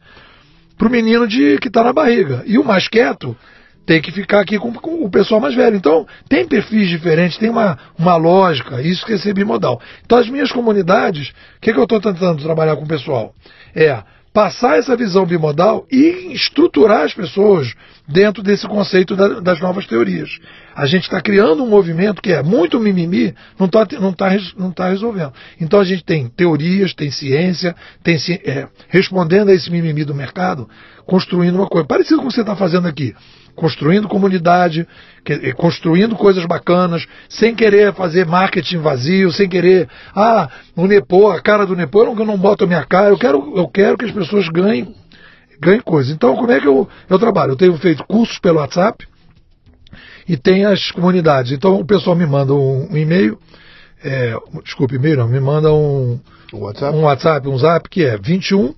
pro menino de que está na barriga. E o mais quieto tem que ficar aqui com, com, o pessoal mais velho. Então, tem perfis diferentes, tem uma, uma lógica, isso que é ser bimodal. Então, as minhas comunidades, o que, que eu estou tentando trabalhar com o pessoal? É passar essa visão bimodal e estruturar as pessoas dentro desse conceito da, das novas teorias. A gente está criando um movimento que é muito mimimi, não está não tá, não tá resolvendo. Então a gente tem teorias, tem ciência, tem é, respondendo a esse mimimi do mercado, construindo uma coisa. Parecido com o que você está fazendo aqui construindo comunidade, construindo coisas bacanas, sem querer fazer marketing vazio, sem querer, ah, o Nepo, a cara do Nepo, eu não, eu não boto a minha cara, eu quero, eu quero que as pessoas ganhem, ganhem coisas. Então, como é que eu, eu trabalho? Eu tenho feito cursos pelo WhatsApp e tem as comunidades. Então, o pessoal me manda um, um e-mail, é, desculpe, e-mail não, me manda um, um WhatsApp? um WhatsApp, um zap que é 21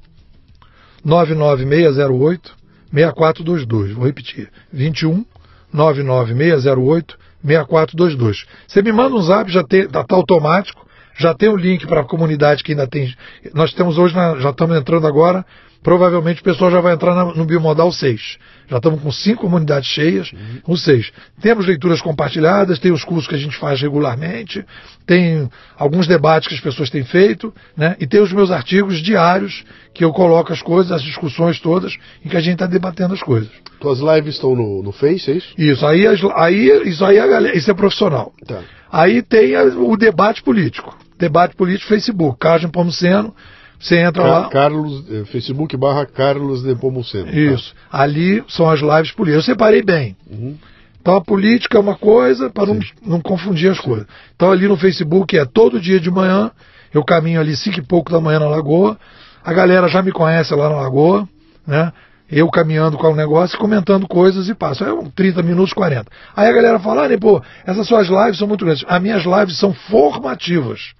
99608 6422. Vou repetir. 21 99608 6422. Você me manda um zap, já está tá automático, já tem o um link para a comunidade que ainda tem. Nós temos hoje, na, já estamos entrando agora provavelmente o pessoal já vai entrar no Biomodal 6. Já estamos com cinco comunidades cheias, uhum. o 6. Temos leituras compartilhadas, tem os cursos que a gente faz regularmente, tem alguns debates que as pessoas têm feito, né? e tem os meus artigos diários, que eu coloco as coisas, as discussões todas, em que a gente está debatendo as coisas. Tuas lives estão no, no Face, é isso? Isso, aí, aí, isso aí a galera, isso é profissional. Tá. Aí tem a, o debate político. Debate político Facebook, Carlos Pomuceno, você entra Car lá. Carlos, eh, Facebook barra Carlos de Pomuceno. Tá? Isso. Tá? Ali são as lives políticas. Eu separei bem. Uhum. Então a política é uma coisa para não, não confundir as Sim. coisas. Então ali no Facebook é todo dia de manhã, eu caminho ali cinco e pouco da manhã na Lagoa. A galera já me conhece lá na Lagoa, né? Eu caminhando com o negócio, comentando coisas e passo. É um 30 minutos, 40. Aí a galera fala, ah, pô, essas suas lives são muito grandes. As minhas lives são formativas.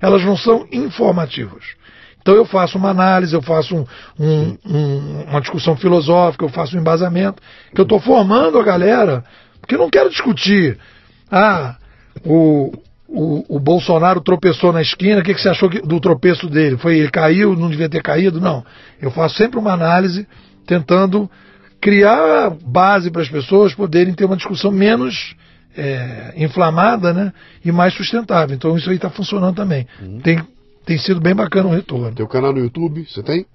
Elas não são informativas. Então eu faço uma análise, eu faço um, um, um, uma discussão filosófica, eu faço um embasamento, que eu estou formando a galera, porque eu não quero discutir. Ah, o, o, o Bolsonaro tropeçou na esquina, o que, que você achou do tropeço dele? Foi ele caiu, não devia ter caído? Não. Eu faço sempre uma análise tentando criar base para as pessoas poderem ter uma discussão menos é, inflamada né, e mais sustentável. Então isso aí está funcionando também. Uhum. Tem tem sido bem bacana o retorno. Teu canal no YouTube, você tem?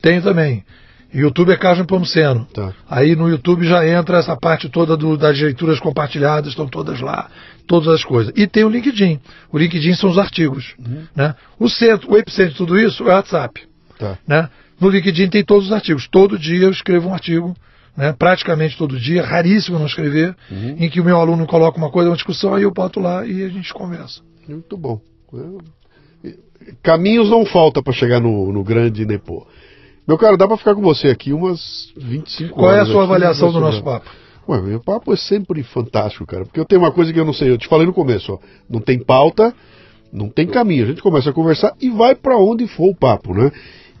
Tenho também. YouTube é Carlos Pomoceno. Tá. Aí no YouTube já entra essa parte toda do, das leituras compartilhadas, estão todas lá, todas as coisas. E tem o LinkedIn. O LinkedIn são os artigos. Uhum. Né? O centro, o epicentro de tudo isso é o WhatsApp. Tá. Né? No LinkedIn tem todos os artigos. Todo dia eu escrevo um artigo, né? praticamente todo dia, raríssimo não escrever, uhum. em que o meu aluno coloca uma coisa, uma discussão, aí eu boto lá e a gente conversa. Muito bom. Eu caminhos não falta para chegar no, no grande Nepô. Meu cara, dá para ficar com você aqui umas 25 Qual horas. Qual é a sua avaliação do nosso papo? Ué, meu papo é sempre fantástico, cara. Porque eu tenho uma coisa que eu não sei. Eu te falei no começo, ó. Não tem pauta, não tem caminho. A gente começa a conversar e vai para onde for o papo, né?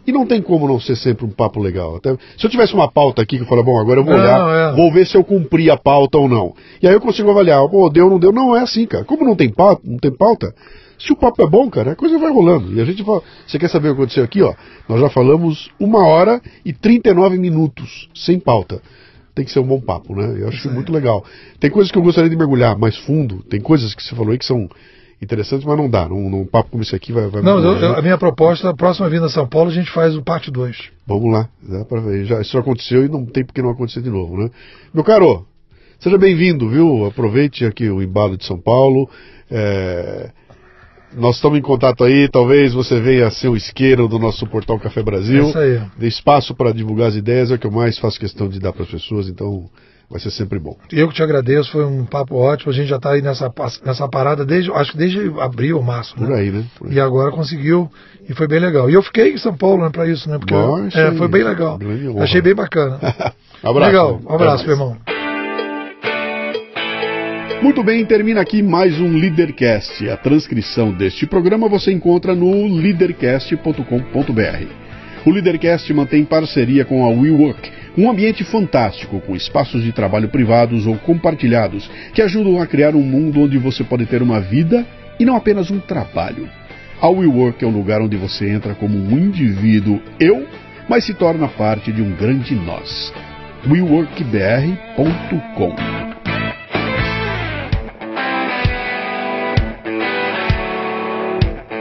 E não tem como não ser sempre um papo legal. Até, se eu tivesse uma pauta aqui que eu falo, bom, agora eu vou olhar, não, é. vou ver se eu cumpri a pauta ou não. E aí eu consigo avaliar, pô, deu ou não deu. Não é assim, cara. Como não tem pauta, não tem pauta, se o papo é bom, cara, a coisa vai rolando. E a gente fala. Você quer saber o que aconteceu aqui, ó? Nós já falamos uma hora e 39 minutos, sem pauta. Tem que ser um bom papo, né? Eu acho muito legal. Tem coisas que eu gostaria de mergulhar mais fundo, tem coisas que você falou aí que são interessantes, mas não dá. Num, num papo como esse aqui vai. vai não, eu, a minha proposta, a próxima vinda a São Paulo, a gente faz o parte 2. Vamos lá. Dá pra ver. Já, isso aconteceu e não tem porque não acontecer de novo, né? Meu caro, seja bem-vindo, viu? Aproveite aqui o embalo de São Paulo. É nós estamos em contato aí, talvez você venha a ser o isqueiro do nosso portal Café Brasil. Isso aí. Dê espaço para divulgar as ideias, é o que eu mais faço questão de dar para as pessoas, então vai ser sempre bom. Eu que te agradeço, foi um papo ótimo. A gente já está aí nessa, nessa parada desde, acho que desde abril março. Né? Por aí, né? Por aí. E agora conseguiu e foi bem legal. E eu fiquei em São Paulo né, para isso, né? Porque é, foi bem legal. Achei bem bacana. (laughs) abraço. Legal, um abraço, meu irmão. Muito bem, termina aqui mais um Leadercast. A transcrição deste programa você encontra no leadercast.com.br. O Leadercast mantém parceria com a WeWork, um ambiente fantástico com espaços de trabalho privados ou compartilhados que ajudam a criar um mundo onde você pode ter uma vida e não apenas um trabalho. A WeWork é um lugar onde você entra como um indivíduo eu, mas se torna parte de um grande nós. WeWorkBR.com